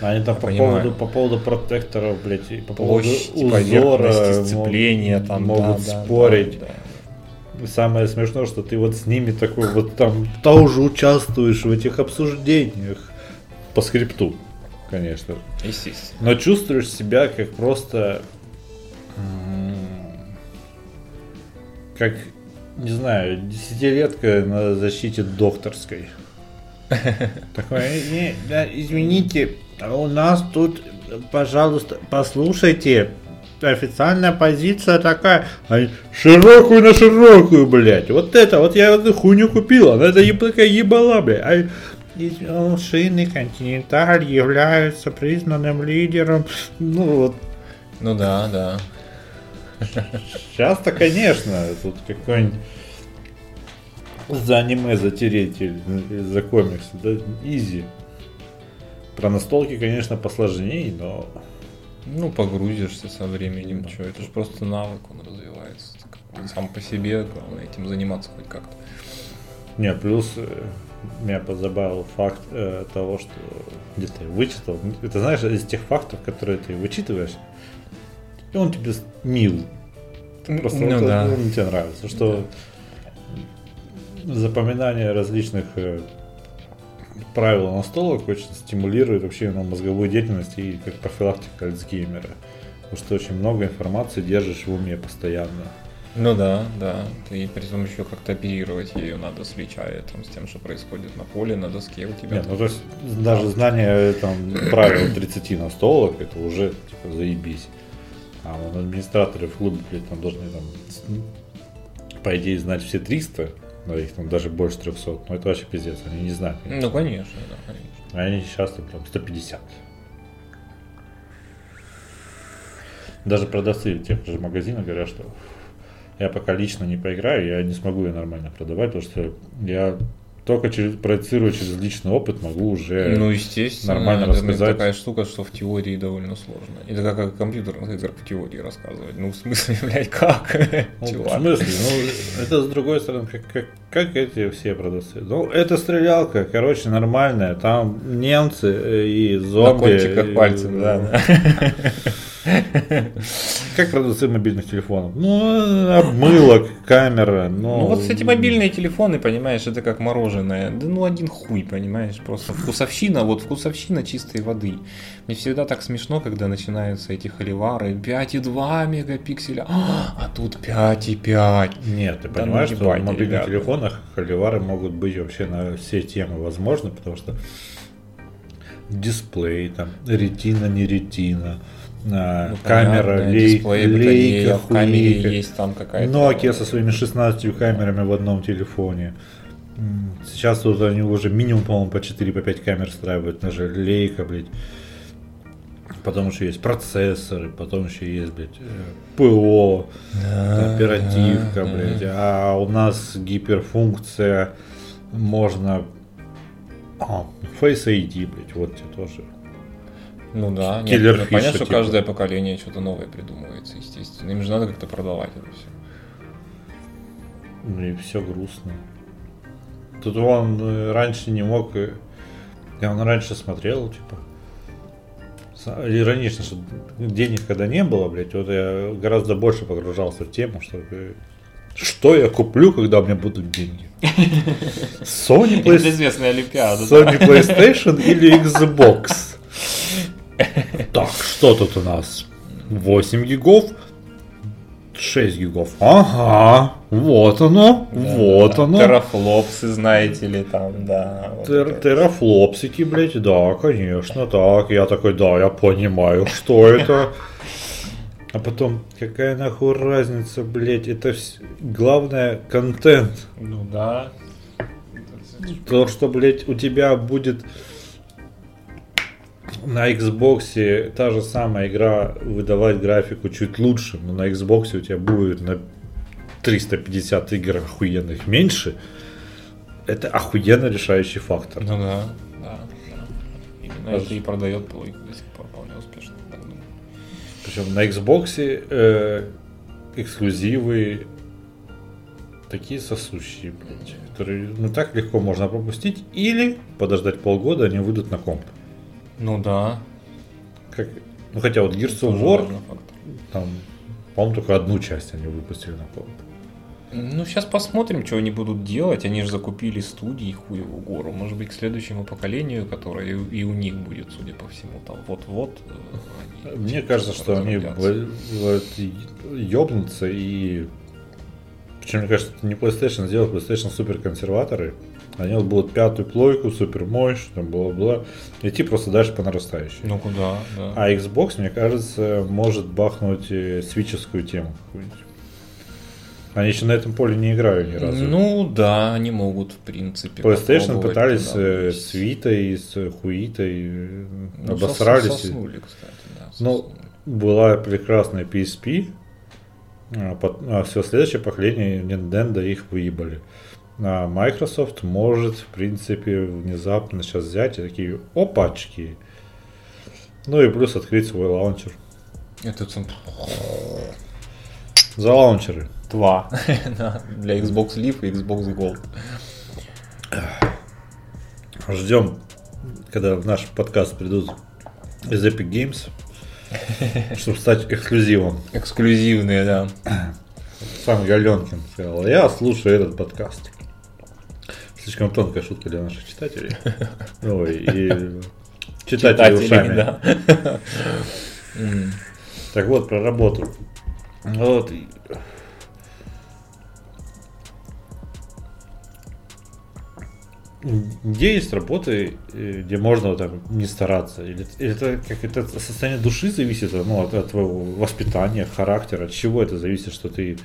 Они там по понимаю. поводу, по поводу протекторов, блядь, и по поводу площадь, узора поверхность, мо- сцепления, там, могут да, да, спорить. да, да. самое смешное, что ты вот с ними такой вот там тоже участвуешь в этих обсуждениях по скрипту, конечно. Естественно. Но чувствуешь себя как просто как, не знаю, десятилетка на защите докторской. Такой, не, да, извините, а у нас тут, пожалуйста, послушайте, официальная позиция такая, а широкую на широкую, блядь. Вот это, вот я эту хуйню купила, она это такая ебала, блядь. А шины Континенталь являются признанным лидером. Ну вот. Ну да, да. Сейчас-то, конечно, тут какой-нибудь за аниме затереть или за комиксы, да, изи. Про настолки, конечно, посложнее, но... Ну, погрузишься со временем, что, это же просто навык, он развивается. Сам по себе, главное этим заниматься хоть как-то. Нет, плюс э, меня позабавил факт э, того, что где-то я вычитал. Это знаешь, из тех фактов, которые ты вычитываешь, и он тебе мил. Ты просто ну, вот, да. он тебе нравится. Что да. запоминание различных э, правил настолок очень стимулирует вообще ну, мозговую деятельность и как профилактика Альцгеймера. Потому что очень много информации держишь в уме постоянно. Ну да, да. И при этом еще как-то оперировать ее надо, сличая там, с тем, что происходит на поле, на доске у тебя. Нет, ну то есть даже знание там правил 30 настолок, это уже типа заебись. А вот администраторы в клубе, блядь, там должны там, по идее, знать все 300, но их там даже больше 300. Но это вообще пиздец, они не знают. Ну, конечно, да, конечно. А они сейчас там 150. Даже продавцы тех же магазинов говорят, что я пока лично не поиграю, я не смогу ее нормально продавать, потому что я только через, проецируя через личный опыт могу уже ну, естественно, нормально это рассказать. такая штука, что в теории довольно сложно. Это как о компьютерных играх в теории рассказывать. Ну, в смысле, блядь, как? Ну, в смысле? Ну, это с другой стороны, как, как, как эти все продавцы. Ну, это стрелялка, короче, нормальная. Там немцы и зомби. На кончиках пальцев, да. Как продавцы мобильных телефонов? Ну, обмылок, камера. Ну, ну вот эти мобильные телефоны, понимаешь, это как мороженое. Да ну один хуй, понимаешь, просто вкусовщина, вот вкусовщина чистой воды. Мне всегда так смешно, когда начинаются эти холивары. 5,2 мегапикселя, а, а тут 5,5. Нет, ты да ну понимаешь, ну, что в мобильных ребята. телефонах холивары могут быть вообще на все темы возможны, потому что дисплей, там, ретина, не ретина, ну, камера, понятно, лей, дисплей, лейка, в камере есть там какая-то. Nokia со своими 16 камерами в одном телефоне. Сейчас тут они уже минимум, по-моему, по 4 по 5 камер встраивают, даже лейка, блядь. Потом еще есть процессоры, потом еще есть, блядь, э, ПО, да, оперативка, да, блядь. А у нас гиперфункция можно... А, Face ID, блядь, вот тебе тоже ну да, нет, ну, понятно, что типа. каждое поколение что-то новое придумывается, естественно. Им же надо как-то продавать это все. Ну и все грустно. Тут он э, раньше не мог. Э, я он раньше смотрел, типа. Иронично, что денег когда не было, блядь, вот я гораздо больше погружался в тему, что что я куплю, когда у меня будут деньги? Sony, PlayStation, Sony PlayStation или Xbox? Так, что тут у нас? 8 гигов, 6 гигов. Ага, вот оно, да, вот да. оно. Терафлопсы, знаете ли, там, да. Вот Тер, терафлопсики, блядь, да, конечно, так. Я такой, да, я понимаю, что это. А потом, какая нахуй разница, блядь, это вс... главное контент. Ну да. То, что, блядь, у тебя будет на Xbox та же самая игра выдавать графику чуть лучше, но на Xbox у тебя будет на 350 игр охуенных меньше. Это охуенно решающий фактор. Ну да, да. да. Именно Аж... это и продает плойку до сих пор вполне успешно. Причем на Xbox э, эксклюзивы такие сосущие, блядь, которые ну так легко можно пропустить или подождать полгода, они выйдут на комп. Ну да. Как, ну хотя вот Gears of War, там, по-моему, только одну часть они выпустили на комп. Ну, сейчас посмотрим, что они будут делать. Они же закупили студии хуеву гору. Может быть, к следующему поколению, которое и у них будет, судя по всему, там вот-вот. э, Мне кажется, что они вот ёбнутся и... Причем, мне кажется, не PlayStation сделал, PlayStation супер консерваторы. Они вот будут пятую плойку, супер мощь, там бла-бла. Идти просто дальше по нарастающей. Ну куда, да. А Xbox, мне кажется, может бахнуть э, свитческую тему какую-нибудь. Они еще на этом поле не играют ни разу. Ну да, они могут, в принципе. PlayStation пытались туда э, с Витой, с Хуитой, э, Ну, обосрались. Соснули, кстати, да. Ну, была прекрасная PSP, а, все следующее поколение Nintendo их выебали. А Microsoft может, в принципе, внезапно сейчас взять и такие опачки. Ну и плюс открыть свой лаунчер. Это За лаунчеры. два. Для Xbox Live и Xbox Gold. Ждем, когда в наш подкаст придут из Epic Games, чтобы стать эксклюзивом. Эксклюзивные, да. Сам Галенкин сказал, я слушаю этот подкаст. Слишком тонкая шутка для наших читателей. Ой, и читателей ушами. да. Так вот, про работу. Вот. Где есть работы, э, где можно так не стараться? Или или это как это состояние души зависит ну, от, от твоего воспитания, характера? От чего это зависит, что ты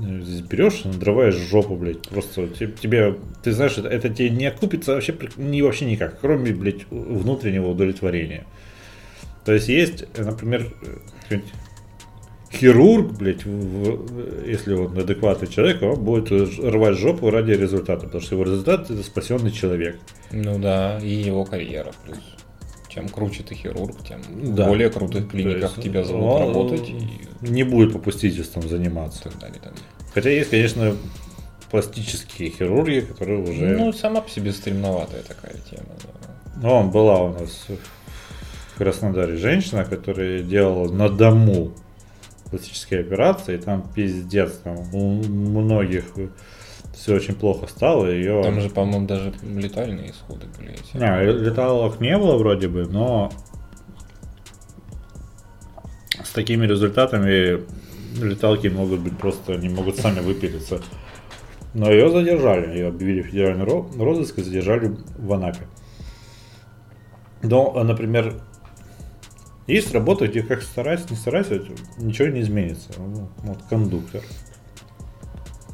здесь берешь, надрываешь жопу, блядь, просто те- тебе, ты знаешь, это, это тебе не окупится вообще, ни, вообще никак, кроме, блядь, внутреннего удовлетворения. То есть есть, э, например, э, хирург, блядь, в- если он адекватный человек, он будет рвать жопу ради результата, потому что его результат это спасенный человек. Ну да, и его карьера плюс. Чем круче ты хирург, тем Да. в более крутых клиниках есть тебя зовут он работать и Не будет попустительством заниматься. так далее. так далее. Хотя есть, конечно, пластические хирурги, которые уже... Ну, сама по себе стремноватая такая тема. да. Ну, была у нас в Краснодаре женщина, которая делала на дому пластические операции, и там пиздец, там у многих все очень плохо стало, ее... Там же, по-моему, даже летальные исходы были. эти. Не, леталок не было вроде бы, но с такими результатами леталки могут быть просто, не могут сами выпилиться. Но ее задержали, ее объявили в федеральный ро- розыск и задержали в Анапе. Но, а, например, есть работа, где как старайся, не старайся, ничего не изменится. Ну, Вот кондуктор.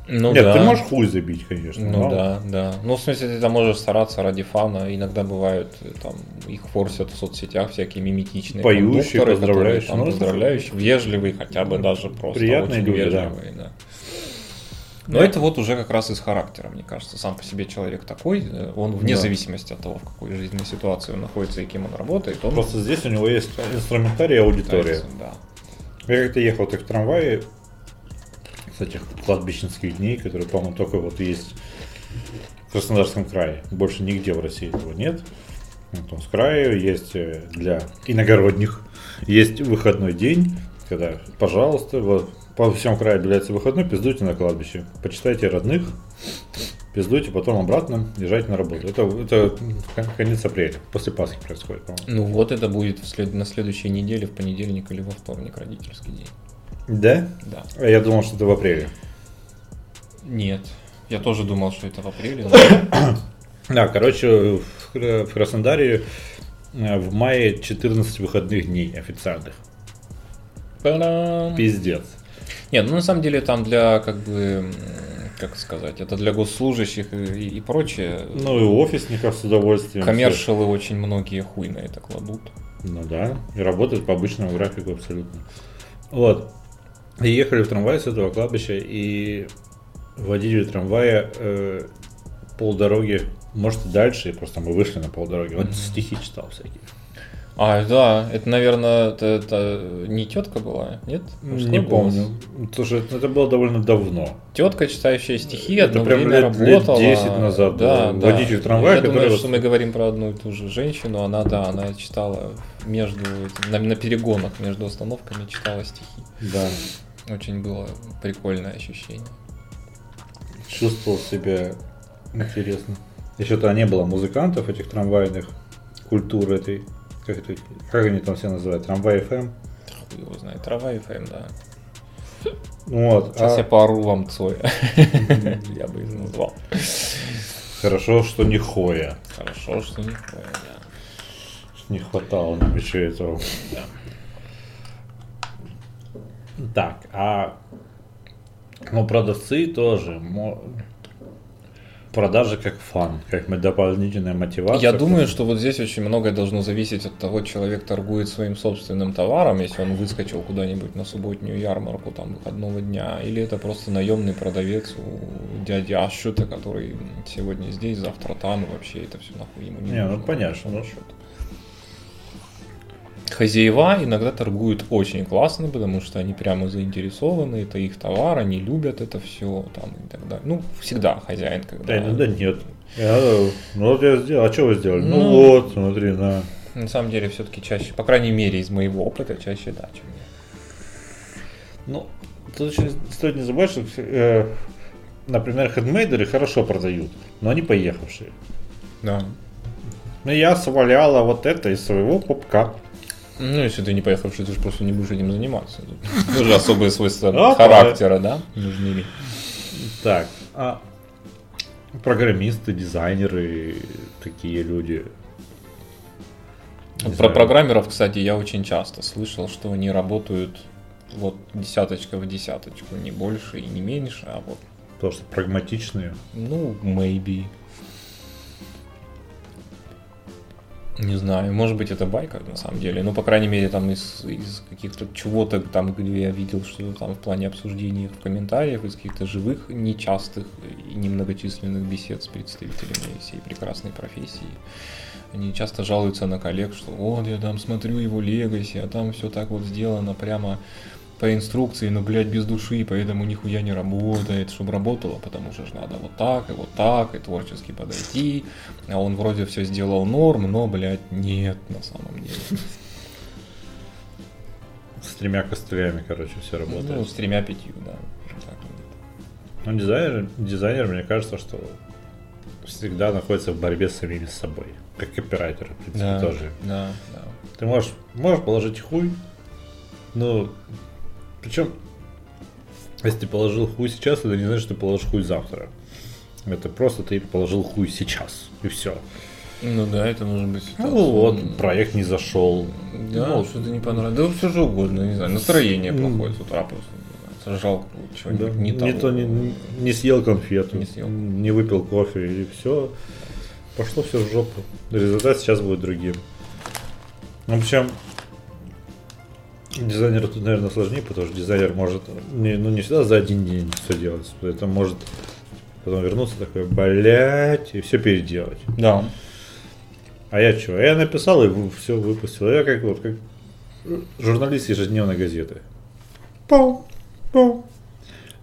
Ну Нет, да. ты можешь хуй забить, конечно. Ну но- да, да. Ну, в смысле, ты там можешь стараться ради фана. Иногда бывают, э, там, их форсят в соцсетях всякие миметичные Поющие, поздравляющие. которые, там, Ну, поздравляющие, вежливые, хотя бы даже просто Приятные очень люди, да. вежливые, да. Но это вот уже как раз из характера, мне кажется. Сам по себе человек такой, э, он вне Да. зависимости от того, в какой жизненной ситуации он находится и кем он работает, он Просто здесь у него есть инструментарий и аудитория. да. Я как-то ехал так в трамвае с этих кладбищенских дней, которые, по-моему, только вот есть в Краснодарском крае. Больше нигде в России этого нет. Вот в крае есть э, для иногородних, есть выходной день, когда, пожалуйста, вот по всему краю объявляется выходной, пиздуйте на кладбище, почитайте родных, пиздуйте, потом обратно, езжайте на работу. Это, это кон- конец апреля, после Пасхи происходит, по-моему. Ну вот это будет на следующей неделе, в понедельник или во вторник, родительский день. Да? Да. А я думал, что это в апреле. Нет. Я тоже думал, что это в апреле. но- Да, короче, в Кра- в Краснодаре э, в мае 14 выходных дней официальных. Та-дам! Пиздец. Нет, ну на самом деле там для, как бы, как сказать, это для госслужащих и, и прочее. Ну и офисников с удовольствием. Коммершалы очень многие хуй на это кладут. Ну да, и работают по обычному графику абсолютно. Вот. И ехали в трамвае с этого кладбища, и водитель трамвая э, полдороги, может и дальше, просто мы вышли на полдороги, он стихи читал всякие. А, да, это, наверное, это, это не тетка была, нет? Мужской Не голос? помню. Слушай, это это было довольно давно. Тетка, читающая стихи, Это одно прям время лет- лет работала. 10 назад да, да. водитель трамвая, Я который думаю, что мы говорим про одну и ту же женщину. Она, да, она читала между на, на перегонах между остановками читала стихи. Да. Очень было прикольное ощущение. чувствовал себя интересно. Еще тогда не было музыкантов этих трамвайных, культуры этой, как, это, как они там все называют, трамвай FM. Хуй его знает, трава и ФМ, да. Вот. Сейчас а- я пару вам Цоя. Я бы их назвал. Хорошо, что не Хоя. Хорошо, что не Цоя, да. Не хватало нам еще этого. Да. Так, а ну, продавцы тоже. Продажи как фан, как дополнительная мотивация. Я думаю, что вот здесь очень многое должно зависеть от того, человек торгует своим собственным товаром, если он выскочил куда-нибудь на субботнюю ярмарку там выходного дня, или это просто наемный продавец у дяди Ашута, который сегодня здесь, завтра там, и вообще это все нахуй ему не, Не, ну, нужно, по понятно, ну. счету. Хозяева иногда торгуют очень классно, потому что они прямо заинтересованы, это их товар, они любят это все там и так далее. Ну, всегда хозяин, когда... Да, иногда нет. Я, ну вот я сделал, а что вы сделали? Ну, Ну. вот, смотри, на. На самом деле, все-таки чаще, по крайней мере, из моего опыта, чаще да, чем я. Ну, тут еще стоит не забывать, что, э, например, хендмейдеры хорошо продают, но они поехавшие. Да. Ну, я сваляла вот это из своего попка. Ну, если ты не поехавший, ты же просто не будешь этим заниматься. Тут Тоже особые свойства характера, да, нужны. Так, а программисты, дизайнеры, такие люди. Не Про знаю. программеров, кстати, я очень часто слышал, что они работают вот десяточка в десяточку, не больше и не меньше, а вот, Потому что прагматичные. ну, maybe. Не знаю, может быть это байка на самом деле, но по крайней мере там из, из каких-то чего-то там, где я видел что-то там в плане обсуждений в комментариях, из каких-то живых, нечастых и немногочисленных бесед с представителями всей прекрасной профессии. Они часто жалуются на коллег, что вот я там смотрю его легаси, а там все так вот сделано прямо по инструкции, но, блядь, без души, поэтому нихуя не работает, чтобы работало, потому что ж надо вот так и вот так, и творчески подойти, а он вроде все сделал норм, но, блядь, нет на самом деле. С тремя костылями, короче, все Ну, работает. с тремя-пятью, да. Так вот. Ну, дизайнер, дизайнер, мне кажется, что всегда находится в борьбе с самими собой. Как копирайтер, в принципе, Да, тоже. да, да. Ты можешь, можешь положить хуй, ну, причем, если ты положил хуй сейчас, это не значит, что ты положишь хуй завтра. Это просто ты положил хуй сейчас, и все. Ну да, это может быть Ну вот, проект не зашел. Да, Ну, что-то не понравилось. Да все же угодно, не знаю. Настроение плохое с утра просто. знаю, Сжал Да, чего-нибудь не, не, того. то не, не съел конфету, Не съел. не выпил кофе, и все. Пошло все в жопу. Результат сейчас будет другим. Ну, причем дизайнеру тут, наверное, сложнее, потому что дизайнер может не, ну, не всегда за один день все делать. Это может потом вернуться такой, блять, и все переделать. Да. А я что? Я написал и все выпустил. Я как вот как журналист ежедневной газеты. Пау, пау.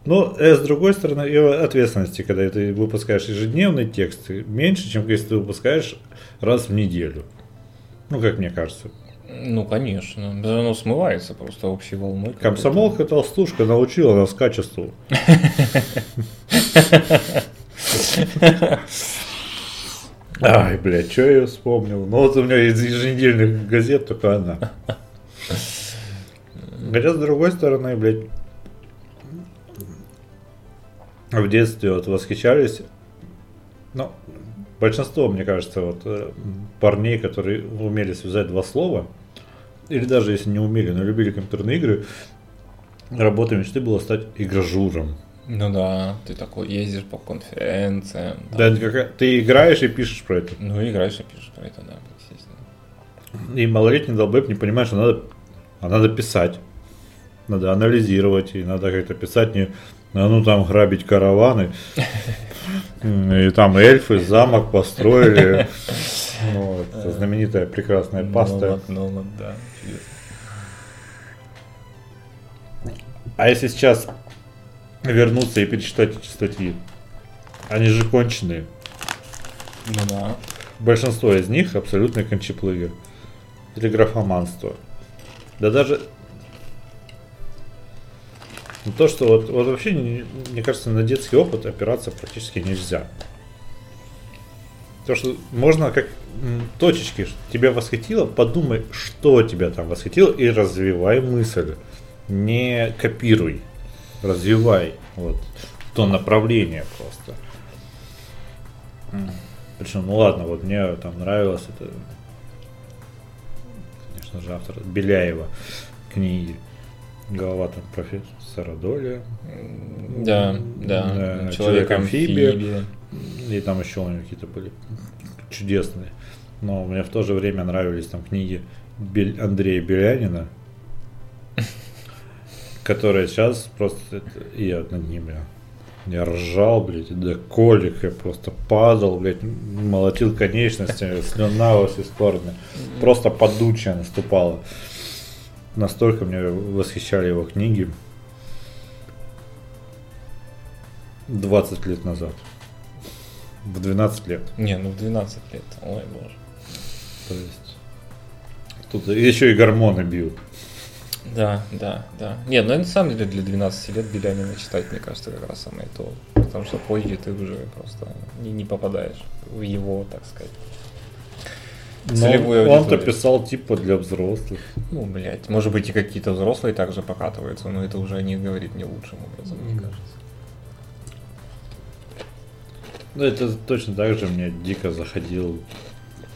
Но э, с другой стороны, и ответственности, когда ты выпускаешь ежедневный текст, меньше, чем если ты выпускаешь раз в неделю. Ну, как мне кажется. Ну, конечно. Оно смывается просто общей волной. Комсомолка толстушка научила нас качеству. Ай, блядь, что я вспомнил? Ну вот у меня из еженедельных газет только она. Хотя, с другой стороны, блядь, в детстве вот восхищались, ну, большинство, мне кажется, вот э, парней, которые умели связать два слова, или даже если не умели, но любили компьютерные игры, работой мечты было стать игражуром. Ну да, ты такой ездишь по конференциям. там. Да, какая- ты играешь и пишешь про это. Ну, играешь и пишешь про это, да, естественно. И малолетний долбэб не понимает, что надо, а надо писать. Надо анализировать, и надо как-то писать не а ну там грабить караваны. И там эльфы замок построили. Вот, знаменитая прекрасная паста. Номад, номад, да. А если сейчас вернуться и перечитать эти статьи, они же конченые. Ну да. Большинство из них абсолютно кончеплыги. Или графоманство. Да даже... Но то, что вот, вот вообще, не- мне кажется, на детский опыт опираться практически нельзя. То, что можно как точечки, что тебя восхитило, подумай, что тебя там восхитило, и развивай мысль. Не копируй, развивай вот то направление просто. Причем, ну ладно, вот мне там нравилось это, конечно же, автор Беляева книги. Голова там профессора Доля. Да, да. Да, Человек-амфибия. Человек-амфибия. И там еще у него какие-то были чудесные. Но мне в то же время нравились там книги Бель- Андрея Белянина, которые сейчас просто... я над ними я ржал, блядь, до колик, я просто падал, блядь, молотил конечностями, слюна во все стороны. Просто подучая наступала. Настолько мне восхищали его книги. 20 лет назад. В 12 лет. Не, ну в 12 лет. Ой, боже. То есть. Тут еще и гормоны бьют. Да, да, да. Не, ну на самом деле для 12 лет Белянина читать, мне кажется, как раз самое то. Потому что позже ты уже просто не, не попадаешь в его, так сказать. Целевую он-то аудиторию. писал типа для взрослых. Ну, блядь, может быть и какие-то взрослые также покатываются, но это уже не говорит не лучшим образом, мне кажется. Ну, это точно так же мне дико заходил,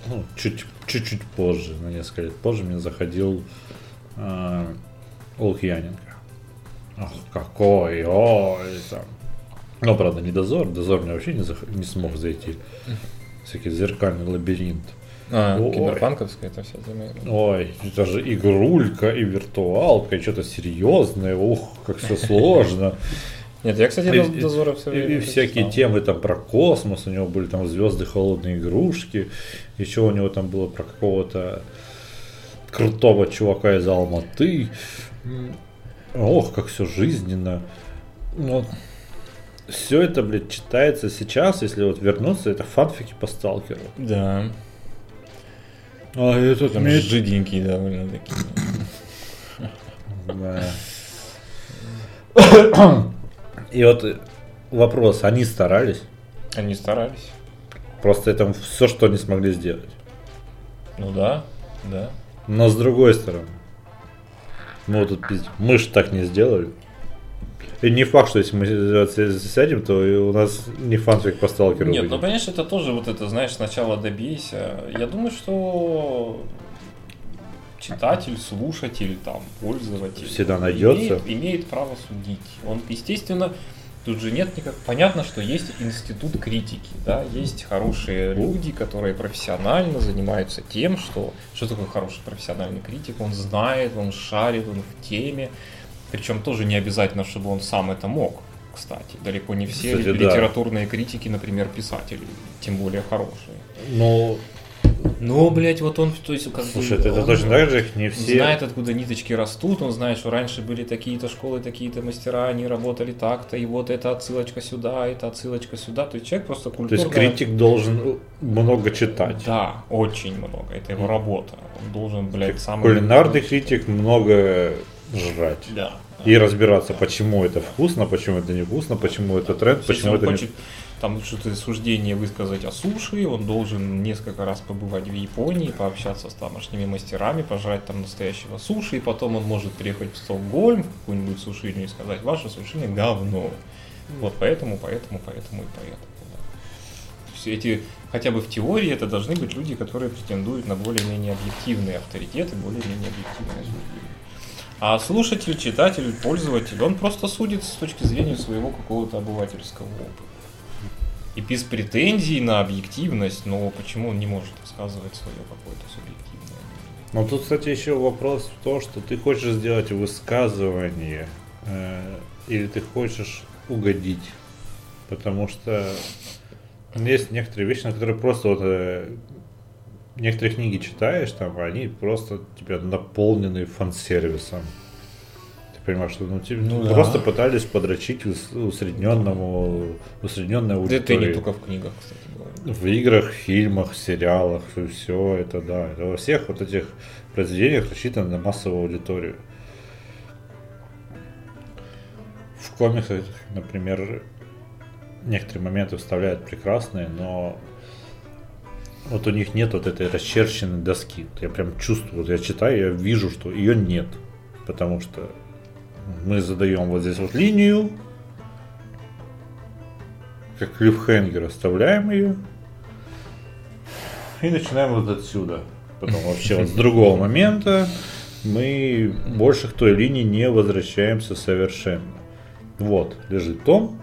ну, чуть, чуть-чуть позже, на несколько лет позже мне заходил э, Лукьяненко. Ах, какой, ой, там. Ну, правда, не дозор, дозор мне вообще не, зах- не смог зайти. Всякий зеркальный лабиринт. А, Ой. киберпанковская это вся тема. Ой, это же игрулька и виртуалка, и что-то серьезное, ух, как все сложно. Нет, я, кстати, И- до- дозора все И, и всякие темы там про космос, у него были там звезды, холодные игрушки, еще у него там было про какого-то крутого чувака из Алматы. Ох, как все жизненно. Ну, все это, блядь, читается сейчас, если вот вернуться, это фанфики по сталкеру. Да. А этот Там меч- жиденькие довольно такие. Да. И вот вопрос, они старались? Они старались. Просто это все, что они смогли сделать. Ну да, да. Но с другой стороны, мы вот тут пиздим, мы же так не сделали. И не факт, что если мы сядем, то у нас не фанфик по сталкеру Нет, ну понимаешь, это тоже вот это, знаешь, сначала добейся. Я думаю, что читатель, слушатель, там, пользователь Всегда найдется. Имеет, имеет право судить. Он, естественно, тут же нет никак. Понятно, что есть институт критики, да, есть хорошие люди, которые профессионально занимаются тем, что что такое хороший профессиональный критик. Он знает, он шарит, он в теме. Причем тоже не обязательно, чтобы он сам это мог. Кстати, далеко не все Кстати, да. литературные критики, например, писатели, тем более хорошие. Ну, блядь, вот он, то есть, как бы, слушай, это, это он- точно так же, не все... Знает, откуда ниточки растут, он знает, что раньше были такие-то школы, такие-то мастера, они работали так-то, и вот эта отсылочка сюда, эта отсылочка сюда. То есть человек просто То культурно... есть критик должен много читать. Да, очень много. Это его работа. Он должен, блядь, самый... Кулинарный критик много жрать. Да. И разбираться, почему это вкусно, почему это невкусно, почему это тренд, почему это не... там что-то суждение высказать о суши, он должен несколько раз побывать в Японии, пообщаться с тамошними мастерами, пожрать там настоящего суши, и потом он может приехать в Стокгольм, в какую-нибудь сушильню и сказать, ваше суши говно. Вот поэтому, поэтому, поэтому и поэтому. да. Все эти, хотя бы в теории, это должны быть люди, которые претендуют на более-менее объективные авторитеты, более-менее объективное суждение. А слушатель, читатель, пользователь, он просто судит с точки зрения своего какого-то обывательского опыта. И без претензий на объективность, но почему он не может высказывать свое какое-то субъективное мнение? Но тут, кстати, еще вопрос в том, что ты хочешь сделать высказывание, э, или ты хочешь угодить. Потому что есть некоторые вещи, на которые просто вот э, некоторые книги читаешь, там, они просто тебя наполнены фан-сервисом. Понимаешь, что ну, тебе Ну да. просто пытались подрочить ус- усредненному, усредненной Да аудитории. это и не только в книгах, кстати говоря. В играх, фильмах, сериалах, все это, да. Это во всех вот этих произведениях рассчитано на массовую аудиторию. в комиксах, например, некоторые моменты вставляют прекрасные, но вот у них нет вот этой расчерченной доски. Вот я прям чувствую, вот я читаю, я вижу, что ее нет. Потому что мы задаем вот здесь вот линию, как клиффхенгер оставляем ее и начинаем вот отсюда. Потом вообще вот с другого момента мы больше к той линии не возвращаемся совершенно. Вот, лежит том,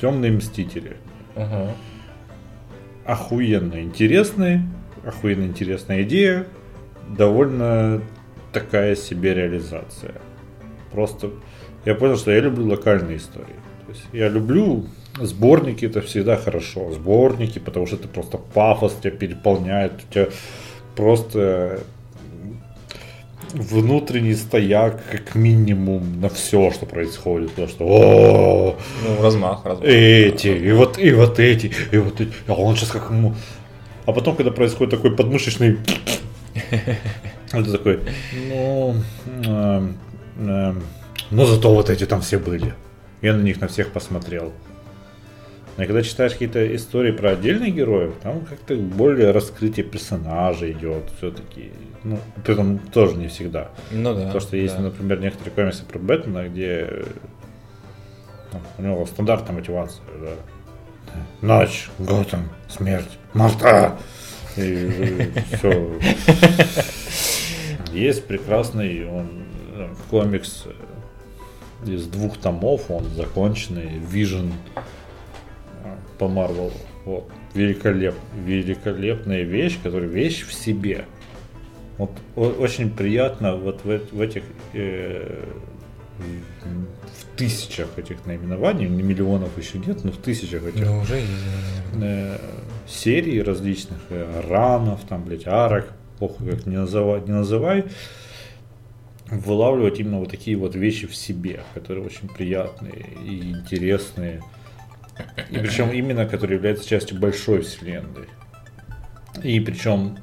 темные мстители. Ага. Охуенно интересный, охуенно интересная идея, довольно такая себе реализация. Просто я понял, что я люблю локальные истории. То есть я люблю сборники, это всегда хорошо. Сборники, потому что это просто пафос тебя переполняет, у тебя просто внутренний стояк как минимум на все, что происходит. Потому что о Ну, размах, размах. эти, и вот, и вот эти, и вот эти. А он сейчас как ему... А потом, когда происходит такой подмышечный... Это такой, ну, эм, но зато вот эти там все были. Я на них на всех посмотрел. Но когда читаешь какие-то истории про отдельных героев, там как-то более раскрытие персонажа идет все-таки. Ну, при этом тоже не всегда. Ну да. То, что есть, да. например, некоторые комиксы про Бэтмена, где э, ну, у него стандартная мотивация, да. Ночь, Готэм, смерть, Марта. И все. Есть прекрасный он, э, комикс э, из двух томов, он законченный, Vision э, по Марвелу. Вот. Великолеп, великолепная вещь, которая вещь в себе. Вот очень приятно вот в, в этих э, в тысячах этих наименований, не миллионов еще нет, но в тысячах этих Ну, уже э, серий различных, э, ранов, там, блядь, арок, похуй как не называй, не называй, вылавливать именно вот такие вот вещи в себе, которые очень приятные и интересные. И причем именно, которые являются частью большой вселенной. И причем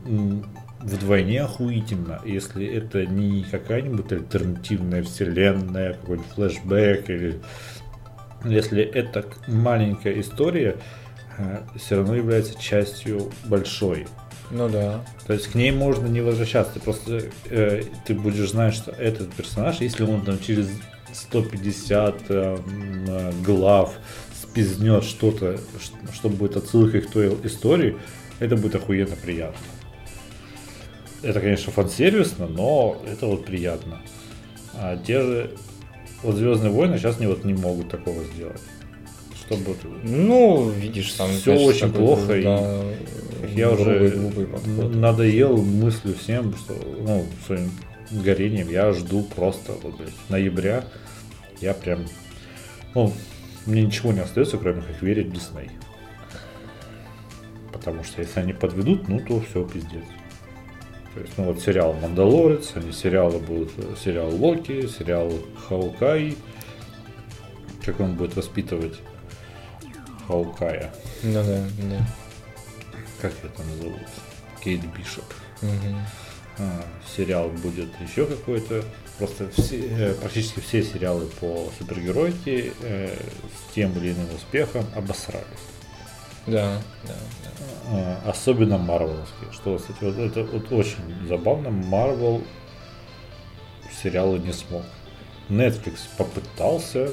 вдвойне охуительно, если это не какая-нибудь альтернативная вселенная, какой-нибудь флешбэк или если это маленькая история, все равно является частью большой. Ну да. То есть к ней можно не возвращаться, ты просто э, ты будешь знать, что этот персонаж, если он там через 150 э, э, глав спизнет что-то, что будет отсылкой к той истории, это будет охуенно приятно. Это, конечно, фан-сервисно, но это вот приятно. А те же вот Звездные войны сейчас не вот не могут такого сделать. Вот Ну, видишь. Всё конечно, очень плохо, и да, я уже надоел мыслью всем, что ну, своим горением я жду просто вот, блядь, ноября. Я прям, ну, мне ничего не остается, кроме как верить Дисней. Потому что если они подведут, ну то все пиздец. То есть, ну вот сериал Мандалорец, они сериалы будут, э, сериал Локи, сериал Хаукай. Как он будет воспитывать Хаукая. Ну да, да. Как ее там зовут? Кейт Бишоп. Мгм. А, сериал будет еще какой-то. Просто все, э, практически все сериалы по супергеройке э, с тем или иным успехом обосрались. Да, да, да. А, особенно марвеловские. Что, кстати, вот это вот очень забавно. Марвел сериалы не смог. Netflix попытался,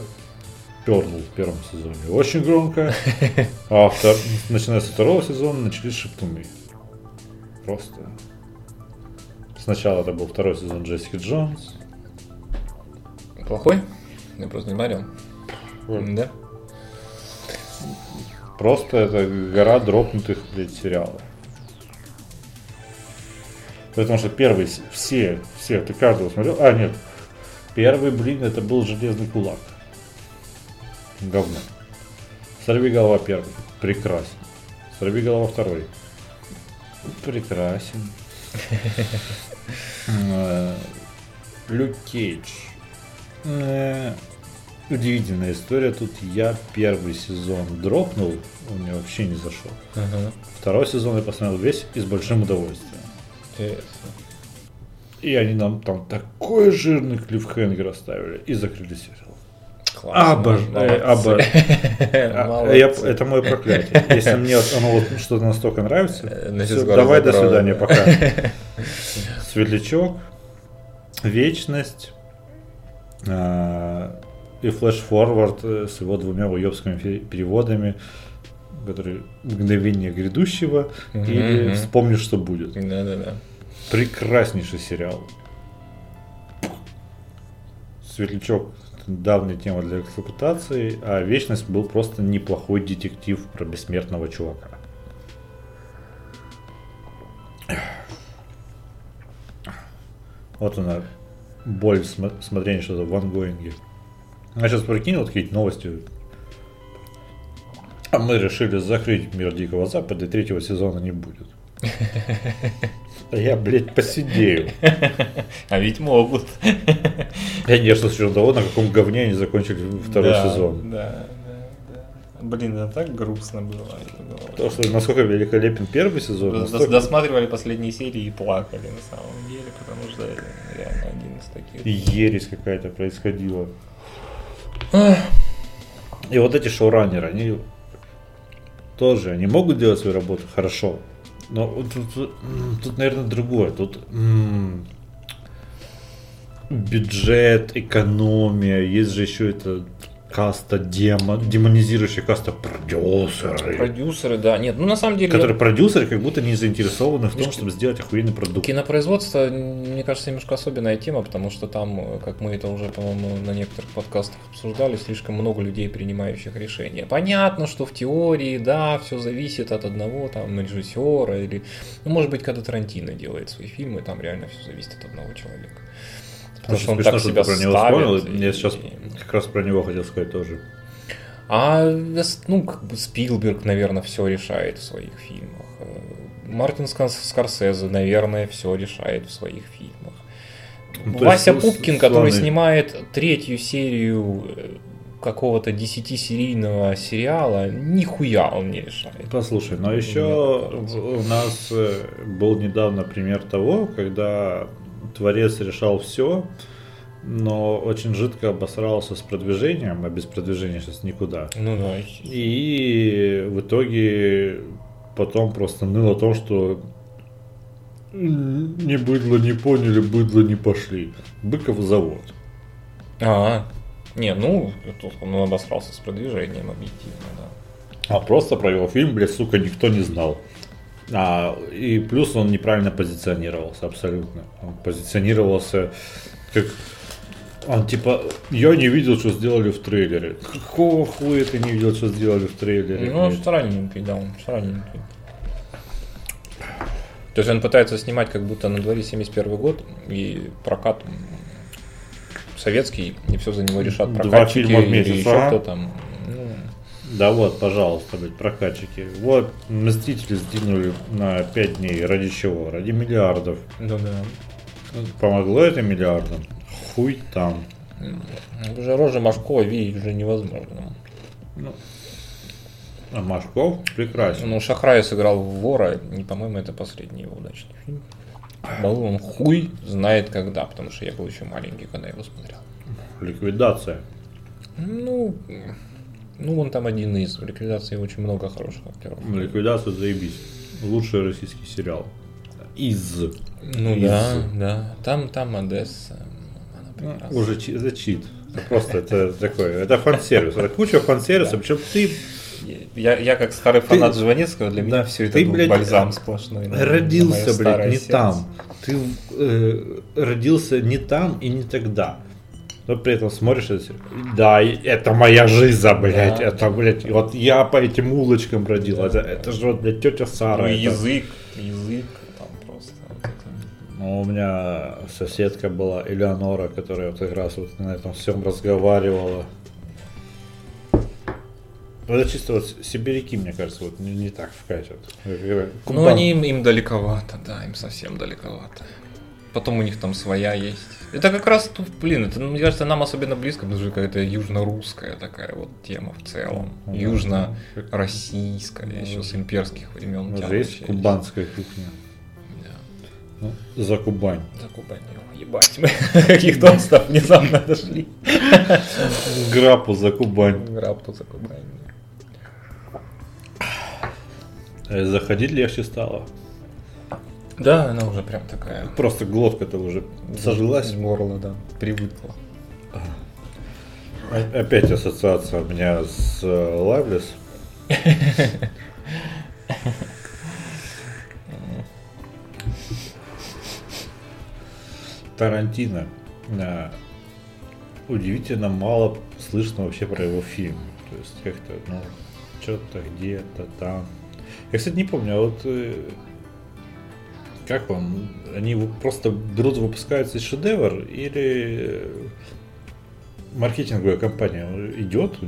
пернул в первом сезоне очень громко, а втор- начиная со второго сезона начались шептуны. Просто. Сначала это был второй сезон Джессики Джонс. Плохой? Я просто не смотрел. Да? Просто это гора дропнутых, блядь, сериалов. Потому что первый, все, все, ты каждого смотрел. А, нет. Первый, блин, это был Железный Кулак. Говно. Сорви голова первый. Прекрасен. Сорви голова второй. Прекрасен. Э, Люк Кейдж. Э, Удивительная история. Тут я первый сезон дропнул, он мне вообще не зашел. Ага. Второй сезон я посмотрел весь и с большим удовольствием. Интересно. И они нам там такой жирный клиффхенгер оставили и закрыли сериал. Классно, Обож... э, обо- А, я- Это мое проклятие. Если мне оно вот что-то настолько нравится, давай до свидания, пока. Светлячок, Вечность а, и флеш-форвард э, с его двумя уебскими переводами, которые «Мгновение грядущего» или Мгм. «Вспомни, что будет». Да-да-да. Прекраснейший сериал. Светлячок – давняя тема для эксплуатации, а Вечность был просто неплохой детектив про бессмертного чувака. Вот она, боль в смо- смотрения что-то в ангоинге. Я сейчас прикинул вот какие-то новости. А мы решили закрыть мир Дикого Запада, и третьего сезона не будет. Я, блядь, посидею. А ведь могут. Конечно, с учетом того, на каком говне они закончили второй Да, сезон. Да, да, да. Блин, это так грустно было. То, что насколько великолепен первый сезон, Дос- настолько Досматривали последние серии и плакали на самом деле, потому что это реально один из таких. ересь какая-то происходила. И вот эти шоураннеры, они тоже, они могут делать свою работу хорошо, но тут, тут, м, тут, наверное, другое. Тут м, бюджет, экономия, есть же еще это каста демо, демонизирующая каста продюсеры. Продюсеры, да. Нет, ну на самом деле... Которые продюсеры как будто не заинтересованы в том, чтобы сделать охуенный продукт. Кинопроизводство, мне кажется, немножко особенная тема, потому что там, как мы это уже, по-моему, на некоторых подкастах обсуждали, слишком много людей, принимающих решения. Понятно, что в теории, да, все зависит от одного там режиссера или, ну, может быть, когда Тарантино делает свои фильмы, там реально все зависит от одного человека. Потому что он так себя про него вспомнил. Я сейчас как раз про него хотел сказать тоже. А, ну, как бы Спилберг, наверное, все решает в своих фильмах. Э, Мартин Скорс- Скорсезе, наверное, все решает в своих фильмах. Ну, Вася есть, с- Пупкин, который славный- снимает третью серию э, какого-то десятисерийного сериала, нихуя он не решает. Послушай, но еще у нас э, был недавно пример того, когда творец решал все, но очень жидко обосрался с продвижением, а без продвижения сейчас никуда. Ну да. И в итоге потом просто ныл о том, что «М, не быдло не поняли, быдло не пошли. Быков завод. А, не, ну, тут он обосрался с продвижением, объективно, да. А просто про его фильм, блядь, сука, никто не знал. А, и плюс он неправильно позиционировался, абсолютно. Он позиционировался как... Он типа, я не видел, что сделали в трейлере. Какого хуя ты не видел, что сделали в трейлере? Ну, он странненький, да, он странненький. То есть он пытается снимать, как будто на дворе 71 год, и прокат советский, и все за него решат Два прокатчики фильма в или месяц, еще ага. кто там. Ну, Да вот, пожалуйста, блядь, прокатчики. Вот, Мстители сдвинули на 5 дней. Ради чего? Ради миллиардов. ну да. Помогло это миллиардам? Хуй там. Уже рожи Машкова видеть уже невозможно. А Машков прекрасен. Ну, Шахрай сыграл в вора, и, по-моему, это последний его удачный фильм. Балу он хуй знает когда, потому что я был еще маленький, когда его смотрел. Ликвидация. Ну, ну, он там один из. В ликвидации очень много хороших актеров. Ликвидация заебись. Лучший российский сериал. Из. Ну из. да, да. Там, там Одесса. Она Ну, уже чи- это чит. Просто это такое. Это фан-сервис. Это куча фан-сервиса. Причем ты Я, я как старый фанат Жванецкого, для меня да, все это ты, был блядь, бальзам сплошной. на- родился, блядь, не сердце. там. Ты э, родился не там и не тогда. Но при этом смотришь, и да, это моя жизнь, блядь, Да. это, блядь, вот я по этим улочкам бродил, это, это же вот, блядь, тетя Сара. Ну, это- язык, язык там просто. это. Ну, у меня соседка была Элеонора, которая вот как раз вот на этом всем разговаривала. Ну, Это чисто вот сибиряки, мне кажется, вот не, не так вкатят. Ну, они им, им далековато, да, им совсем далековато. Потом у них там своя есть. Это как раз тут, блин, это, ну, мне кажется, нам особенно близко, потому что какая-то южно-русская такая вот тема в целом. Ну, да. Южно-российская, еще с имперских времен. У нас же есть кубанская кухня. Да. Ну, за Кубань. За Кубань. Ебать, мы каких тонстов внезапно дошли. Грапу за Кубань. Грапу за Кубань. Заходить легче стало. Да, она уже прям такая. Просто глотка-то уже сожилась. Горло, да, привыкла. О- Опять ассоциация у меня с э, Liveless. Тарантино. э, Удивительно мало слышно вообще про его фильм. То есть как-то, ну, что-то где-то там. Я, кстати, не помню, а вот э, как вам? Они просто берут, выпускаются из шедевр или э, маркетинговая компания идет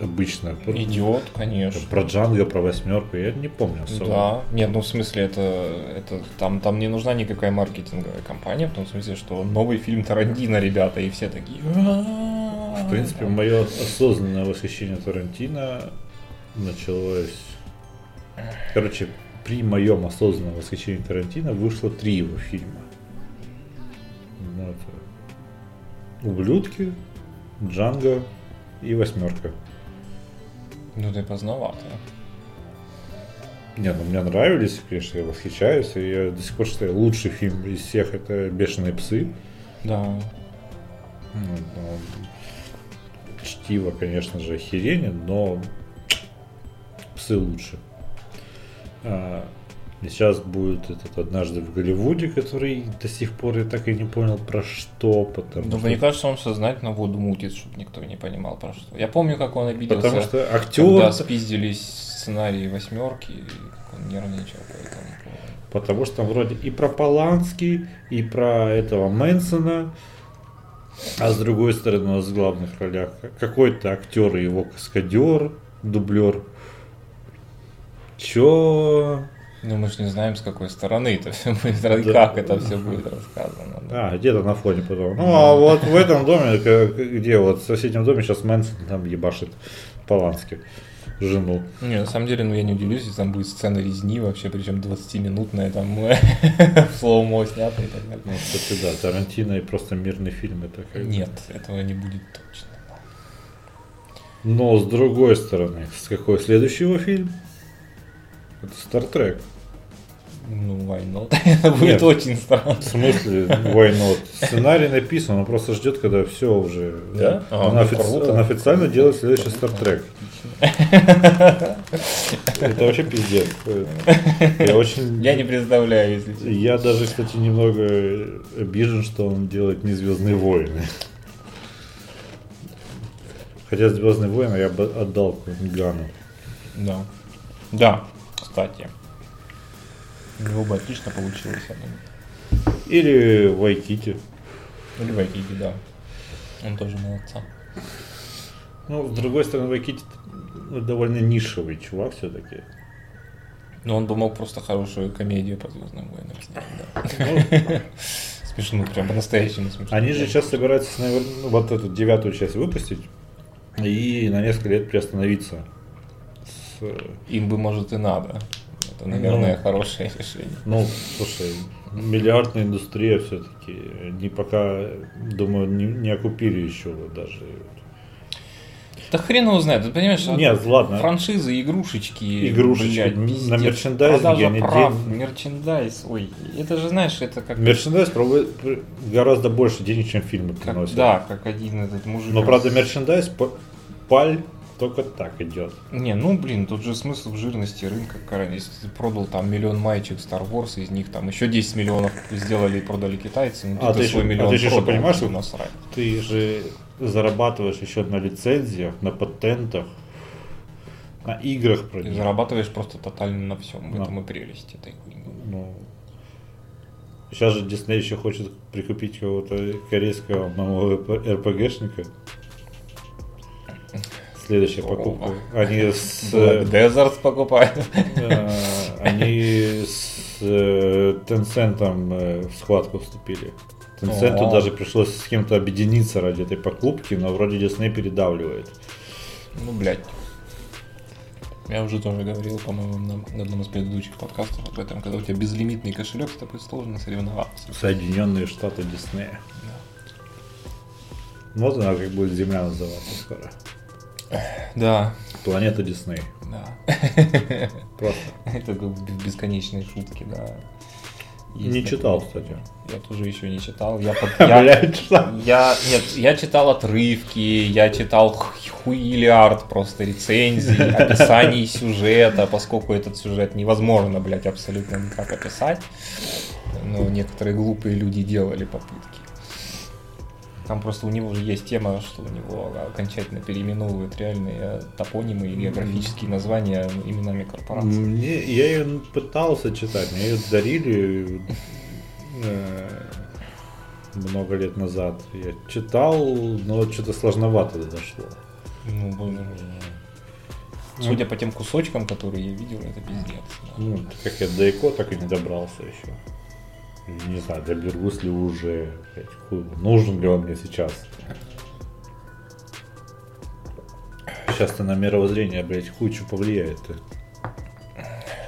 обычно? Идет, конечно. Про Джанго, про восьмерку, я не помню особо. Да, нет, ну в смысле это, это там, там не нужна никакая маркетинговая компания, в том смысле, что новый фильм Тарантино, ребята, и все такие. В принципе, мое осознанное восхищение Тарантино началось... Короче, при моем осознанном восхищении Тарантино вышло три его фильма. Ну, это Ублюдки, Джанго и Восьмерка. Ну ты поздновато. Не, ну мне нравились, конечно, я восхищаюсь, и я до сих пор считаю лучший фильм из всех это Бешеные псы. Да. Ну, ну, Чтиво, конечно же, охерение, но псы лучше. А, и сейчас будет этот однажды в Голливуде, который до сих пор я так и не понял про что, потому Ну, что, мне кажется, он сознательно воду мутит, чтобы никто не понимал про что. Я помню, как он обиделся, потому что актер, когда спиздились сценарии восьмерки, и как он нервничал по этому поводу. потому что там вроде и про Полански, и про этого Мэнсона, а с другой стороны у нас в главных ролях какой-то актер и его каскадер, дублер. Чё? Ну, мы же не знаем, с какой стороны это все будет, Да. как это все будет рассказано. да. А, где-то на фоне потом. Ну, а вот в этом доме, где вот в соседнем доме сейчас Мэнсон там ебашит Полански жену. Не, на самом деле, ну я не удивлюсь, если там будет сцена резни вообще, причем 20-минутная, там в слоумо снято и так далее. Ну, кстати, да, Тарантино и просто мирный фильм это как Нет, этого не будет точно. Но с другой стороны, с какой следующий его фильм? Это Стартрек. Ну, why not? Это будет очень странно. В смысле, why not? Сценарий написан, он просто ждет, когда все уже. Да? А, Он, ну, офици- круто. он официально делает следующий Стартрек. Это вообще пиздец. Я очень. Я не представляю, если честно. Я даже, кстати, немного обижен, что он делает не Звездные войны. Хотя Звездные войны я бы отдал Гану. Да. Да, кстати. У него бы отлично получилось, я думаю. Или Вайкити. Или Вайкики, да. Он тоже молодца. Ну, с другой стороны, Вайкити ну, довольно нишевый чувак все-таки. Но он бы мог просто хорошую комедию по Звездным войнам снять, да. Смешно, прям по-настоящему смешно. Они же сейчас собираются, наверное, ну, вот эту девятую часть выпустить и на несколько лет приостановиться. Э, Им бы, может, и надо. Это, наверное, Ну. хорошее решение. ну, слушай, миллиардная индустрия все-таки. Они пока, думаю, не, не окупили еще вот даже. Да хрен его знает, ты понимаешь? Нет, ладно. Франшизы, игрушечки, Игрушечки, блядь, на пиздец. мерчендайзинге Продажа они прав, ден- мерчендайз, ой, это же, знаешь, это как... Мерчендайз проводит гораздо больше денег, чем фильмы как- приносят. да, как один этот мужик. Но, правда, мерчендайз паль только так идет. Не, ну блин, тут же смысл в жирности рынка, Карен. Если ты продал там миллион маечек Star Wars, из них там еще 10 миллионов сделали и продали китайцы, ну А ты ты свой еще- а миллион ты продал, понимаешь, что что- насрать. Ты же зарабатываешь еще на лицензиях, на патентах, на играх про Ты зарабатываешь просто тотально на всем. В Да. этом и прелесть этой хуйни. Ну, сейчас же Дисней еще хочет прикупить какого-то корейского одного РПГшника. Следующая покупка. Они с, Black Desert покупают. э, они с э, Tencent э, в схватку вступили. Tencent О. даже пришлось с кем-то объединиться ради этой покупки, но вроде Disney передавливает. Ну, блядь. Я уже тоже говорил, по-моему, на одном из предыдущих подкастов об этом, когда у тебя безлимитный кошелек, с тобой сложно соревноваться. Соединенные Штаты Диснея. Вот она как будет Земля называться скоро. Да, Планета Дисней. да. Просто. Это бесконечные шутки, да. Есть Не такое. читал, кстати. Я тоже еще не читал. Я, под- я, я, нет, я читал отрывки, я читал ху- хуилиард просто рецензий, описаний сюжета, поскольку этот сюжет невозможно, блядь, абсолютно никак описать. Но некоторые глупые люди делали попытки. Там просто у него же есть тема, что у него окончательно переименовывают реальные топонимы и географические названия именами корпораций. Мне, я ее пытался читать, мне ее дарили э, много лет назад. Я читал, но что-то сложновато дошло. Ну, блин, Судя по тем кусочкам, которые я видел, это пиздец. да. Ну, как я до ЭКО так и не добрался еще. Не знаю, доберусь ли уже, блядь, хуй его, нужен ли он мне сейчас. Сейчас-то на мировоззрение, блядь, что повлияет.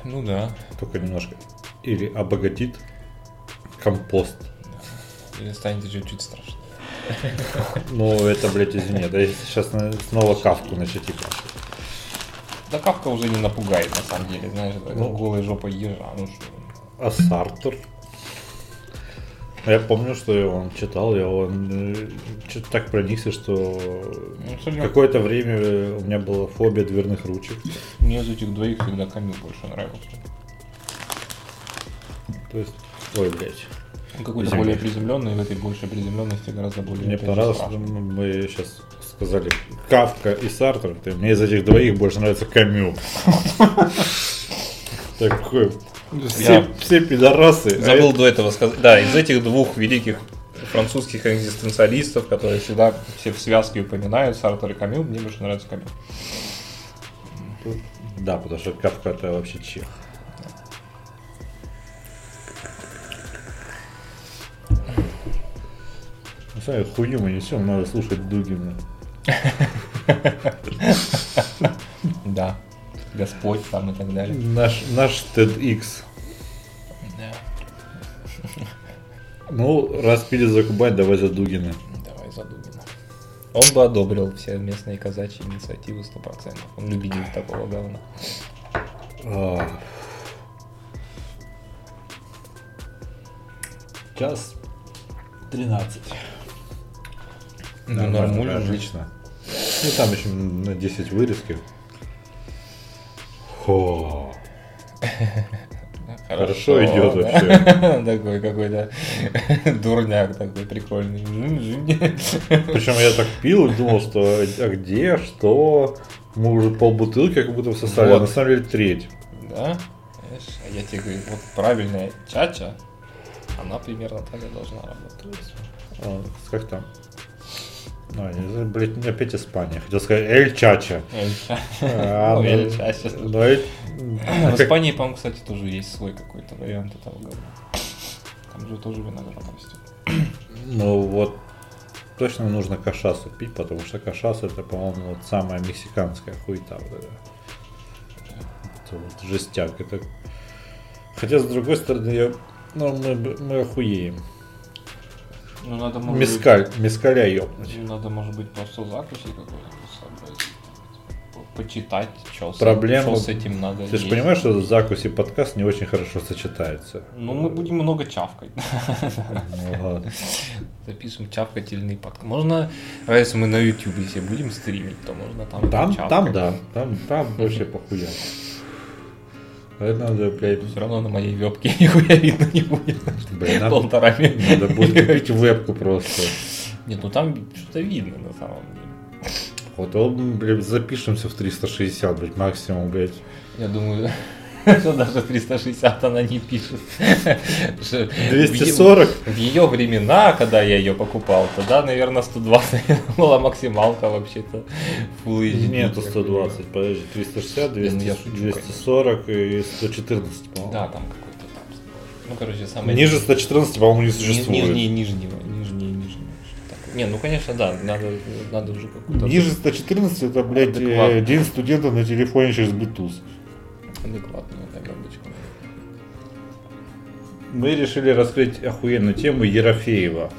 Ну да. Только немножко. Или обогатит компост. Или станет чуть-чуть страшно. Ну, это, блядь, извини, да сейчас снова кавку начать ебать. Да Кавка уже не напугает, на самом деле, знаешь, Ну. голой жопой ежа. Ну что, А Сартер? Я помню, что я он читал, я он что-то так проникся, что ну, какое-то время у меня была фобия дверных ручек. мне из этих двоих всегда Камил больше нравился. То есть, ой, блядь. Он какой-то более приземленный, в этой большей приземленности гораздо более Мне понравилось, страшно. мы сейчас сказали Кавка и Сартер. Ты- Мне из этих двоих больше нравится Камю. Такой. Все, Я все пидорасы. а Забыл до этого сказать. Да, из этих двух великих французских экзистенциалистов, которые всегда все в связке упоминают, Сартер и Камил, мне больше нравится Камил. это- Да, потому что Кавка это вообще чех. Ну, смотри, хуйню мы несем, надо слушать Дугина. Да. Господь там и так далее. Наш, наш TEDx. Да. Ну, раз пили за Кубань, давай за Дугина. Давай задумано. Он бы одобрил все местные казачьи инициативы 100%. Он любитель такого говна. А. Час 13. Ну, нормально. отлично. Ну, там еще на 10 вырезки. Хо. Хорошо идет вообще. Такой какой-то дурняк такой прикольный. Причем я так пил и думал, что а где, что. Мы уже полбутылки как будто всосали, а Вот. на самом деле треть. Да? Знаешь, а я тебе говорю, вот правильная чача, она примерно так и должна работать. А, как там? А, блядь, опять Испания. Хотел сказать Эль Чача. Эль Чача. А, Ну, ну, Эль Чача. ну, В Испании, по-моему, кстати, тоже есть свой какой-то вариант этого говна. Там же тоже виноград растет. Ну вот точно нужно кашасу пить, потому что кашас это, по-моему, вот самая мексиканская хуйта. Вот это. Это вот жестяк. Это... Хотя, с другой стороны, я... ну, мы, мы охуеем. Ну, надо, может Мескаль, мескаля ёбнуть. быть, надо, может быть, просто закуси какой-нибудь собрать. По- Почитать, что Проблема- с этим надо Ты же понимаешь, что закусь и подкаст не очень хорошо сочетаются. Ну, мы будем много чавкать. Ну. Запишем чавкательный подкаст. Можно, а если мы на YouTube все будем стримить, то можно там Там, там, да. Там, там вообще похуя. Это надо, блядь, Все равно на моей вебке нихуя видно не будет. блядь, надо, Полтора метра. надо будет купить вебку просто. Нет, ну там что-то видно на самом деле. Вот, блядь, запишемся в 360, блядь, максимум, блядь. Я думаю, что даже 360 она не пишет. Что в 240? е- В ее времена, когда я ее покупал, тогда, наверное, 120 была максималка вообще-то. Full. Нету 120, подожди, 360, Ну, я 200, шучу, 240 и 114, по-моему. Да, там какой-то там. Ну, короче, самое... Ниже 114, по-моему, не существует. Нижний, нижнего, что такое. Не, ну конечно, да, надо, надо уже какую-то... Ниже 114 это, блядь, э, день студента на телефоне через Bluetooth. Адекватную обычно. Мы решили раскрыть охуенную тему Ерофеева.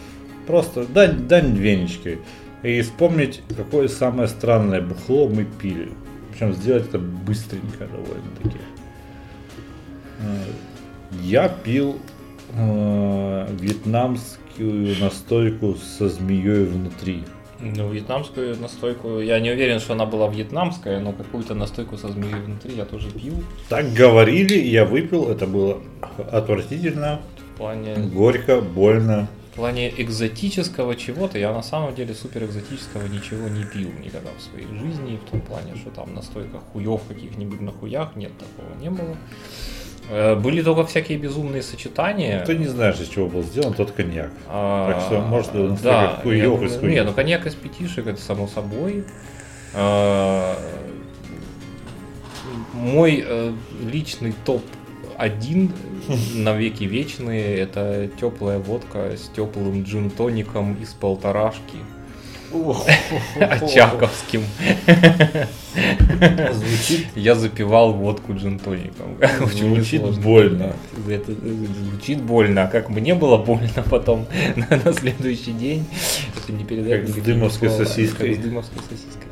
Просто дань, дань венечки. И вспомнить, какое самое странное бухло мы пили. Причем сделать это быстренько довольно-таки. Э, Я пил э, вьетнамскую настойку со змеей внутри. Ну, вьетнамскую настойку, я не уверен, что она была вьетнамская, но какую-то настойку со змеей внутри я тоже пил. Так говорили, я выпил. Это было отвратительно, В плане, горько, больно. в плане экзотического чего-то, я на самом деле супер экзотического ничего не пил никогда в своей жизни, в том плане, что там настойка хуев каких-нибудь на хуях, нет, такого не было. Э, Были только всякие безумные сочетания. Ты не знаешь, из чего был сделан тот коньяк. А, Так что, может, настолько да, хуёв из Не, ну коньяк из пятишек, это само собой. А, Мой э, личный топ-1 на веки вечные это теплая водка с теплым джин-тоником из полторашки. Очаковским. Звучит, Я запивал водку джин-тоником. Очень звучит больно. Это звучит больно, а как мне было больно потом на, следующий день, это не передать Как с дымовской сосиской. Как с дымовской сосиской.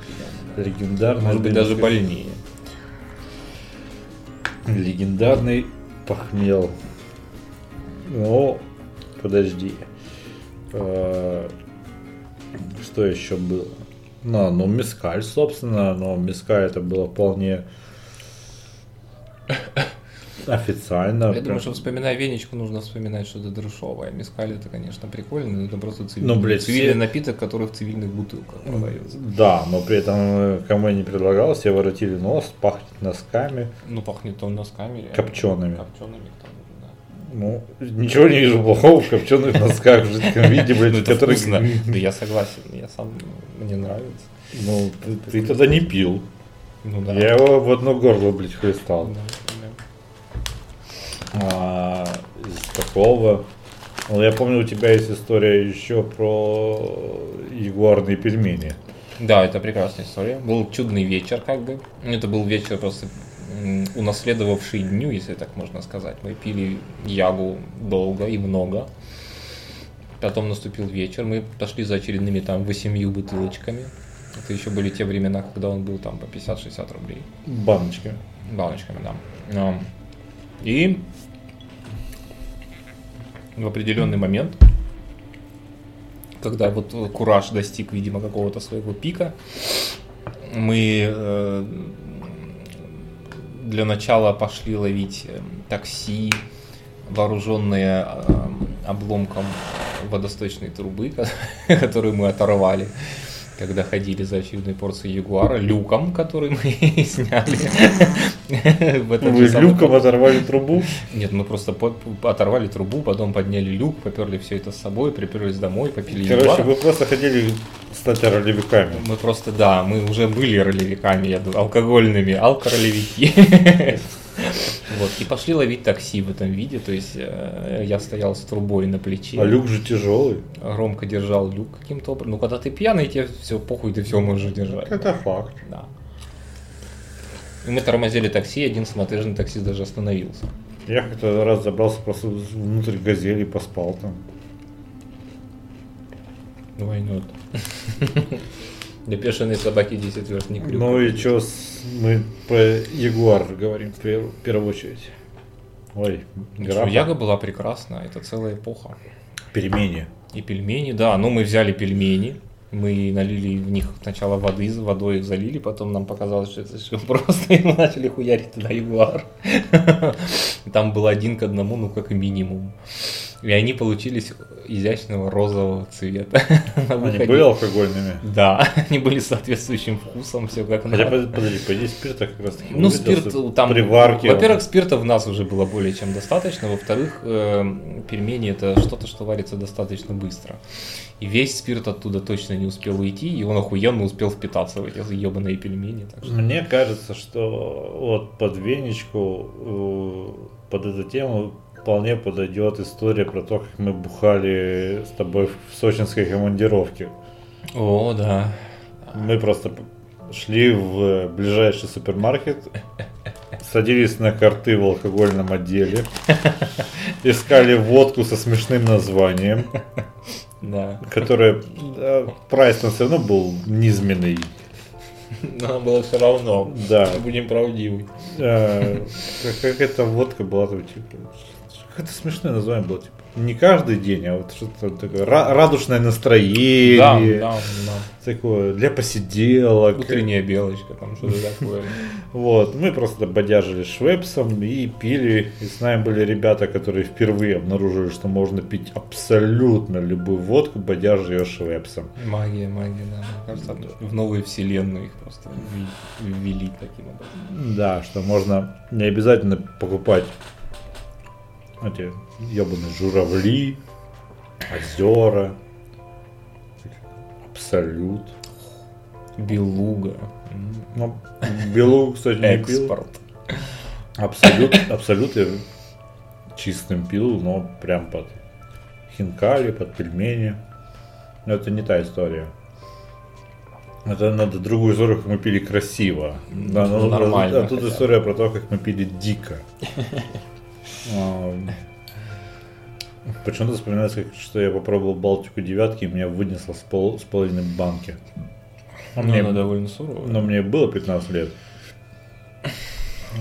да. Легендарный. Может быть, даже больнее. Легендарный похмел. Ну, подожди. Что еще было? Ну, ну, мискаль, собственно, но мискаль это было вполне официально. Я Прям- думаю, что вспоминая венечку, нужно вспоминать что-то друшовое. Мискаль это, конечно, прикольно, но это просто Ну, цивильный, блядь, цивильный все- напиток, который в цивильных бутылках продается. Да, но при этом э, кому я не предлагал, все воротили нос, пахнет носками. Ну, пахнет он носками. Копчеными. Копчеными, Ну, ничего не вижу плохого в копченых носках в жидком виде, Ну, блядь, это который... вкусно. Да я согласен, я сам, мне нравится. Ну, ты, ты тогда не пил. Ну да. Я его в одно горло, блядь, хлестал. Да, да. А, из такого... Ну, я помню, у тебя есть история еще про ягуарные пельмени. Да, это прекрасная история. Был чудный вечер, как бы. Это был вечер просто унаследовавший дню, если так можно сказать. Мы пили ягу долго и много. Потом наступил вечер, мы пошли за очередными там восемью бутылочками. Это еще были те времена, когда он был там по 50-60 рублей. Баночки. Баночками, да. Ну, И в определенный момент, когда вот кураж достиг, видимо, какого-то своего пика, мы э, для начала пошли ловить э, такси, вооруженные э, обломком водосточной трубы, которую мы оторвали когда ходили за очередной порцией ягуара, люком, который мы сняли. в этот Вы люком оторвали трубу. нет, мы просто оторвали трубу, потом подняли люк, поперли все это с собой, приперлись домой, попили Короче, вы просто хотели стать ролевиками. Мы просто, да, мы уже были ролевиками, я думаю, алкогольными, алкоролевики. Вот, и пошли ловить такси в этом виде, то есть э, я стоял с трубой на плече, А люк же тяжелый. громко держал люк каким-то образом. Ну, когда ты пьяный, тебе все похуй, ты все можешь держать. Это факт. Да. И мы тормозили такси, один смотрежный таксист даже остановился. Я как-то раз забрался просто внутрь газели и поспал там. Why not? Для бешеной собаки 10 верст не крюк. Ну и что, мы про Ягуар говорим в пер- в первую очередь. Ой, графа. Яга была прекрасна, это целая эпоха. Пельмени. И пельмени, да, ну мы взяли пельмени, мы налили в них сначала воды, водой их залили, потом нам показалось, что это слишком просто, и мы начали хуярить туда ягуар. Там был один к одному, ну как минимум. И они получились изящного розового цвета. Они были алкогольными? Да, они были соответствующим вкусом, все как Хотя, надо. под- подожди, по идее спирта как раз таки Ну, спирт там, при варке. во-первых, спирта в нас уже было более чем достаточно, во-вторых, э, пельмени это что-то, что варится достаточно быстро. И весь спирт оттуда точно не успел уйти, и он охуенно успел впитаться в эти ебаные пельмени. Что... Мне кажется, что вот под венечку, э, под эту тему вполне подойдет история про то, как мы бухали с тобой в сочинской командировке. О, да. Мы просто шли в ближайший супермаркет, садились на карты в алкогольном отделе, искали водку со смешным названием, Да. которая да, прайс там все равно был низменный. Но было все равно. Да. Будем правдивы. Э, как- Как эта водка была там, типа, какое-то смешное название было, типа, не каждый день, а вот что-то такое, ра- радушное Да, настроение, да, да. такое, для посиделок. Утренняя белочка, там что-то такое. Вот, мы просто бодяжили швепсом и пили. И с нами были ребята, которые впервые обнаружили, что можно пить абсолютно любую водку, бодяжа ее швепсом. Магия, магия, да. Кажется, в новую вселенную их просто ввели таким образом. Да, что можно не обязательно покупать эти ебаные журавли, озера, абсолют. Белуга. Ну, белу, кстати, не пил. Экспорт. Абсолют, абсолют я чистым пил, но прям под хинкали, под пельмени. Но это не та история. Это надо другую историю, как мы пили красиво. Да, ну, Нормально А тут история про то, как мы пили дико. Почему-то вспоминается, что я попробовал Балтику девятки, и меня вынесло с, пол, с половиной банки. А мне- она довольно суровая. но мне было 15 лет.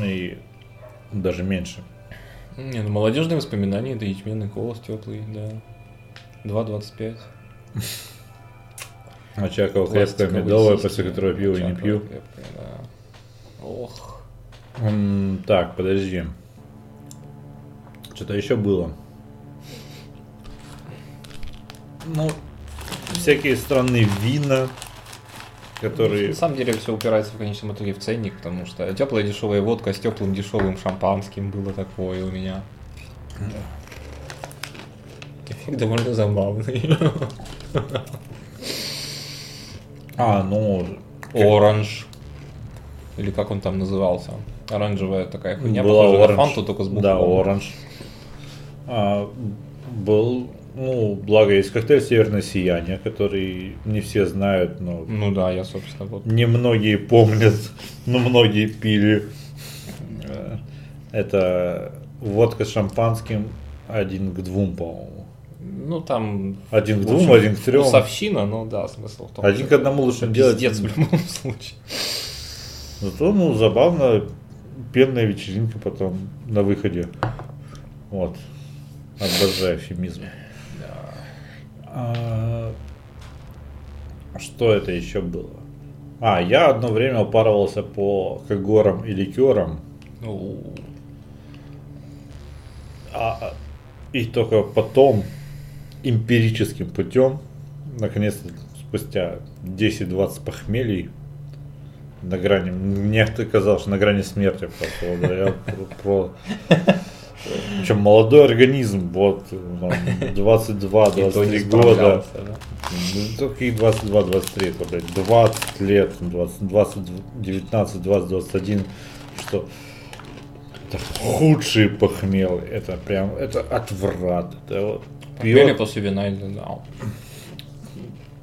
И даже меньше. Не, ну молодежные воспоминания, это ячменный колос теплый, да. 2,25. Очаково крепкое Пластиковые медовое, сиськи. после которого пива не Очаково пью. Ох. Так, подожди. Что-то еще было. Ну, всякие странные вина, которые... На самом деле все упирается в конечном итоге в ценник, потому что теплая дешевая водка с теплым дешевым шампанским было такое у меня. Эффект довольно забавный. А, ну... Оранж. Или как он там назывался? Оранжевая такая хуйня, была похожая на оранж. фанту, только с буквами. Да, оранж. А, был, ну, благо есть коктейль Северное Сияние, который не все знают, но Ну да, я, собственно, вот. Немногие помнят, но многие пили. Э, Это водка с шампанским один к двум, по-моему. Ну там... Один к двум, общем, один к трем. Вкусовщина, ну да, смысл в том, Один к одному лучше делать. пиздец в любом случае. Зато, ну, забавно, пенная вечеринка потом на выходе. Вот. Обожаю эфемизм. А, Что это еще было? А, я одно время упарывался по когорам и ликерам. Ну, А, и только потом эмпирическим путем, наконец-то спустя 10-20 похмелий, на грани, мне казалось, что на грани смерти просто, да, я про, причем молодой организм, вот, там, 22-23 никто не года, ну, какие 22-23, это, блядь, 20 лет, 20, 20, 19, 20, 21, что это худшие похмелы, это прям, это отврат, это вот Пели пьет. после вина или да.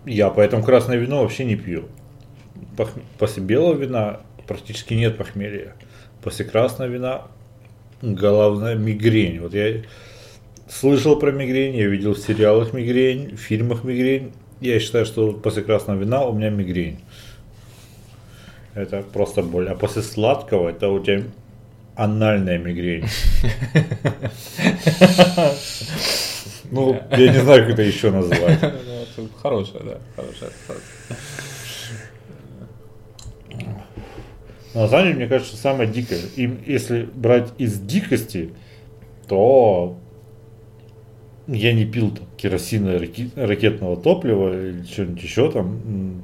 Я поэтому красное вино вообще не пью. После белого вина практически нет похмелья. После красного вина головная мигрень. Вот я слышал про мигрень, я видел в сериалах мигрень, в фильмах мигрень. Я считаю, что после красного вина у меня мигрень. Это просто боль. А после сладкого это у тебя анальная мигрень. Ну, я не знаю, как это еще назвать. Ну, Хорошая, да, хорошая на деле, мне кажется, самое дикое, им, если брать из дикости, то я не пил там керосина ракетного топлива или что-нибудь еще там,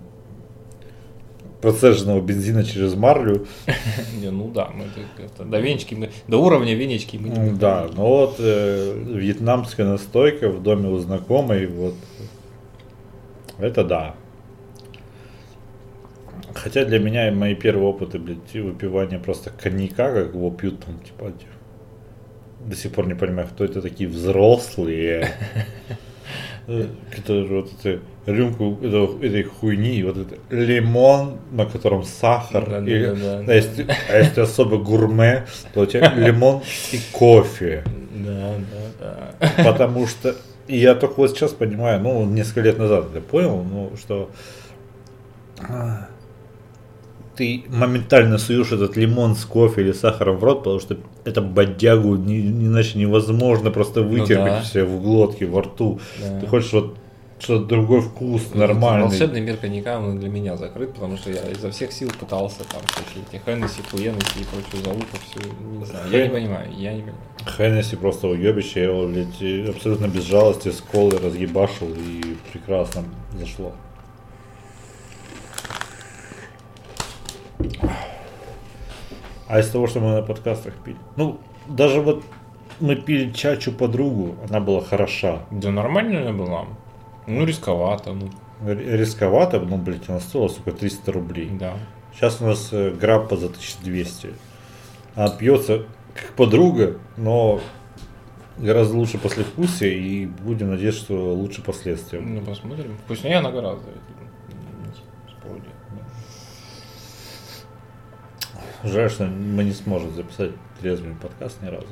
процеженного бензина через марлю. Не, ну да, мы это- до венечки мы, до уровня венечки мы не Да, но вот э, вьетнамская настойка в доме у знакомой, вот это да. Хотя для меня мои первые опыты, блядь, выпивания просто коньяка, как его пьют там, типа, до сих пор не понимаю, кто это такие взрослые, которые вот эту рюмку этой хуйни, вот этот лимон, на котором сахар. Да, да, или- да, да, а, если, а если особо гурме, то у тебя лимон и кофе. Да, да, да. Потому что и я только вот сейчас понимаю, ну, несколько лет назад я понял, ну, что а, ты моментально суешь этот лимон с кофе или сахаром в рот, потому что это бодягу не, иначе невозможно просто вытерпеть Ну да. все в глотке, во рту. Да. Ты хочешь вот что-то другой вкус, нормальный. Волшебный мир коньяка, он для меня закрыт, потому что я изо всех сил пытался там всякие эти Хеннесси, Хуенесси и прочую залупу всю, не знаю, я не понимаю, я не понимаю. Хеннесси просто уебище, я его, блядь, абсолютно без жалости с колы разъебашил и прекрасно зашло. А из того, что мы на подкастах пили? Ну, даже вот мы пили чачу подругу, она была хороша. Да нормальная была. Ну, рисковато, ну, Рисковато, ну, блядь, она стоила, сука, 300 рублей. да. Сейчас у нас э, граппа за 1200. Она пьется как подруга, но гораздо лучше послевкусие и будем надеяться, что лучше последствия. Ну, посмотрим. Вкуснее она гораздо. Жаль, что мы не сможем записать трезвый подкаст ни разу.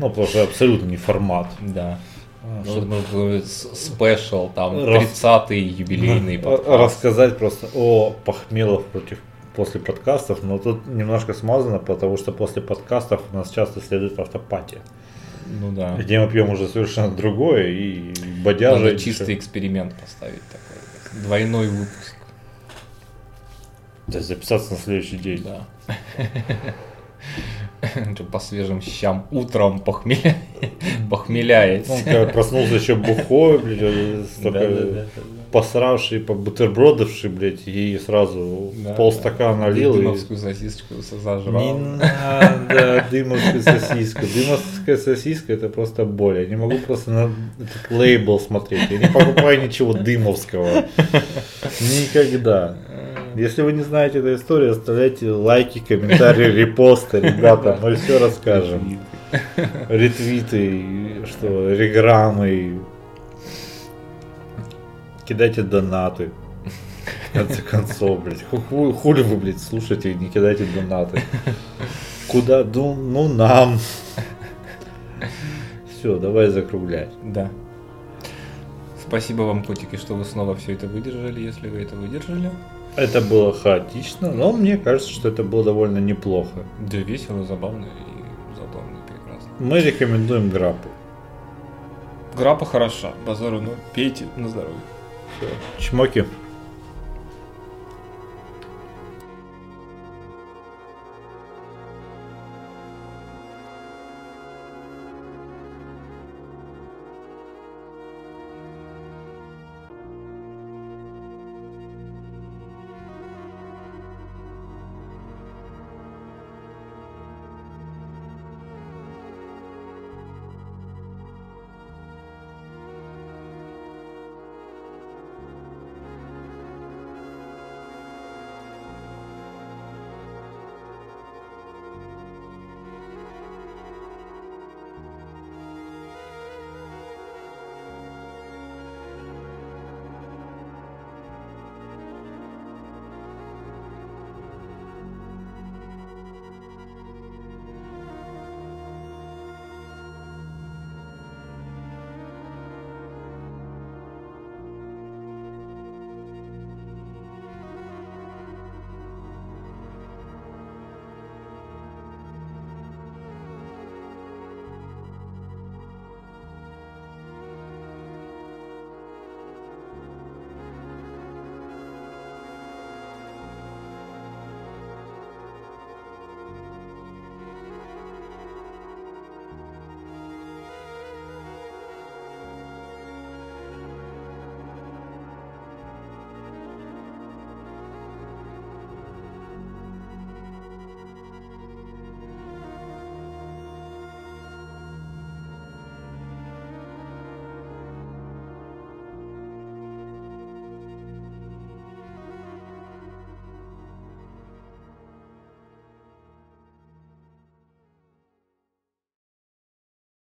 Ну, потому что абсолютно не формат. Да. А, Ну, мы будем с- спешл, там, Раз- 30-й юбилейный подкаст. Рассказать просто о похмелов против после подкастов, но тут немножко смазано, потому что после подкастов у нас часто следует автопатия, Ну да. где мы пьем уже совершенно другое и бодяжа. Надо чистый эксперимент поставить такой. Двойной выпуск. То есть записаться на следующий день. Да. По свежим щам утром похмеля... похмеляется. Ну, когда проснулся еще бухой, блядь, Да-да-да. посравший, побутербродовший, блядь, и сразу Да, полстакана да. налил. и- Дымовскую сосиску Не зажрал. надо дымовскую сосиску. Дымовская сосиска это просто боль. Я не могу просто на этот лейбл смотреть. Я не покупаю ничего дымовского. Никогда. Если вы не знаете эту историю, оставляйте лайки, комментарии, репосты, ребята, мы все расскажем. Ретвиты, что, реграммы, кидайте донаты. В конце концов, блядь. Ху- ху- Хули вы, блядь, слушаете и не кидайте донаты. Куда? Ну, ну нам. Все, давай закруглять. Да. Спасибо вам, котики, что вы снова все это выдержали, если вы это выдержали. Это было хаотично, но мне кажется, что это было довольно неплохо. Да, весело, забавно и задорно, прекрасно. Мы рекомендуем граппу. Грапа хороша, базару, но пейте на здоровье. Чмоки.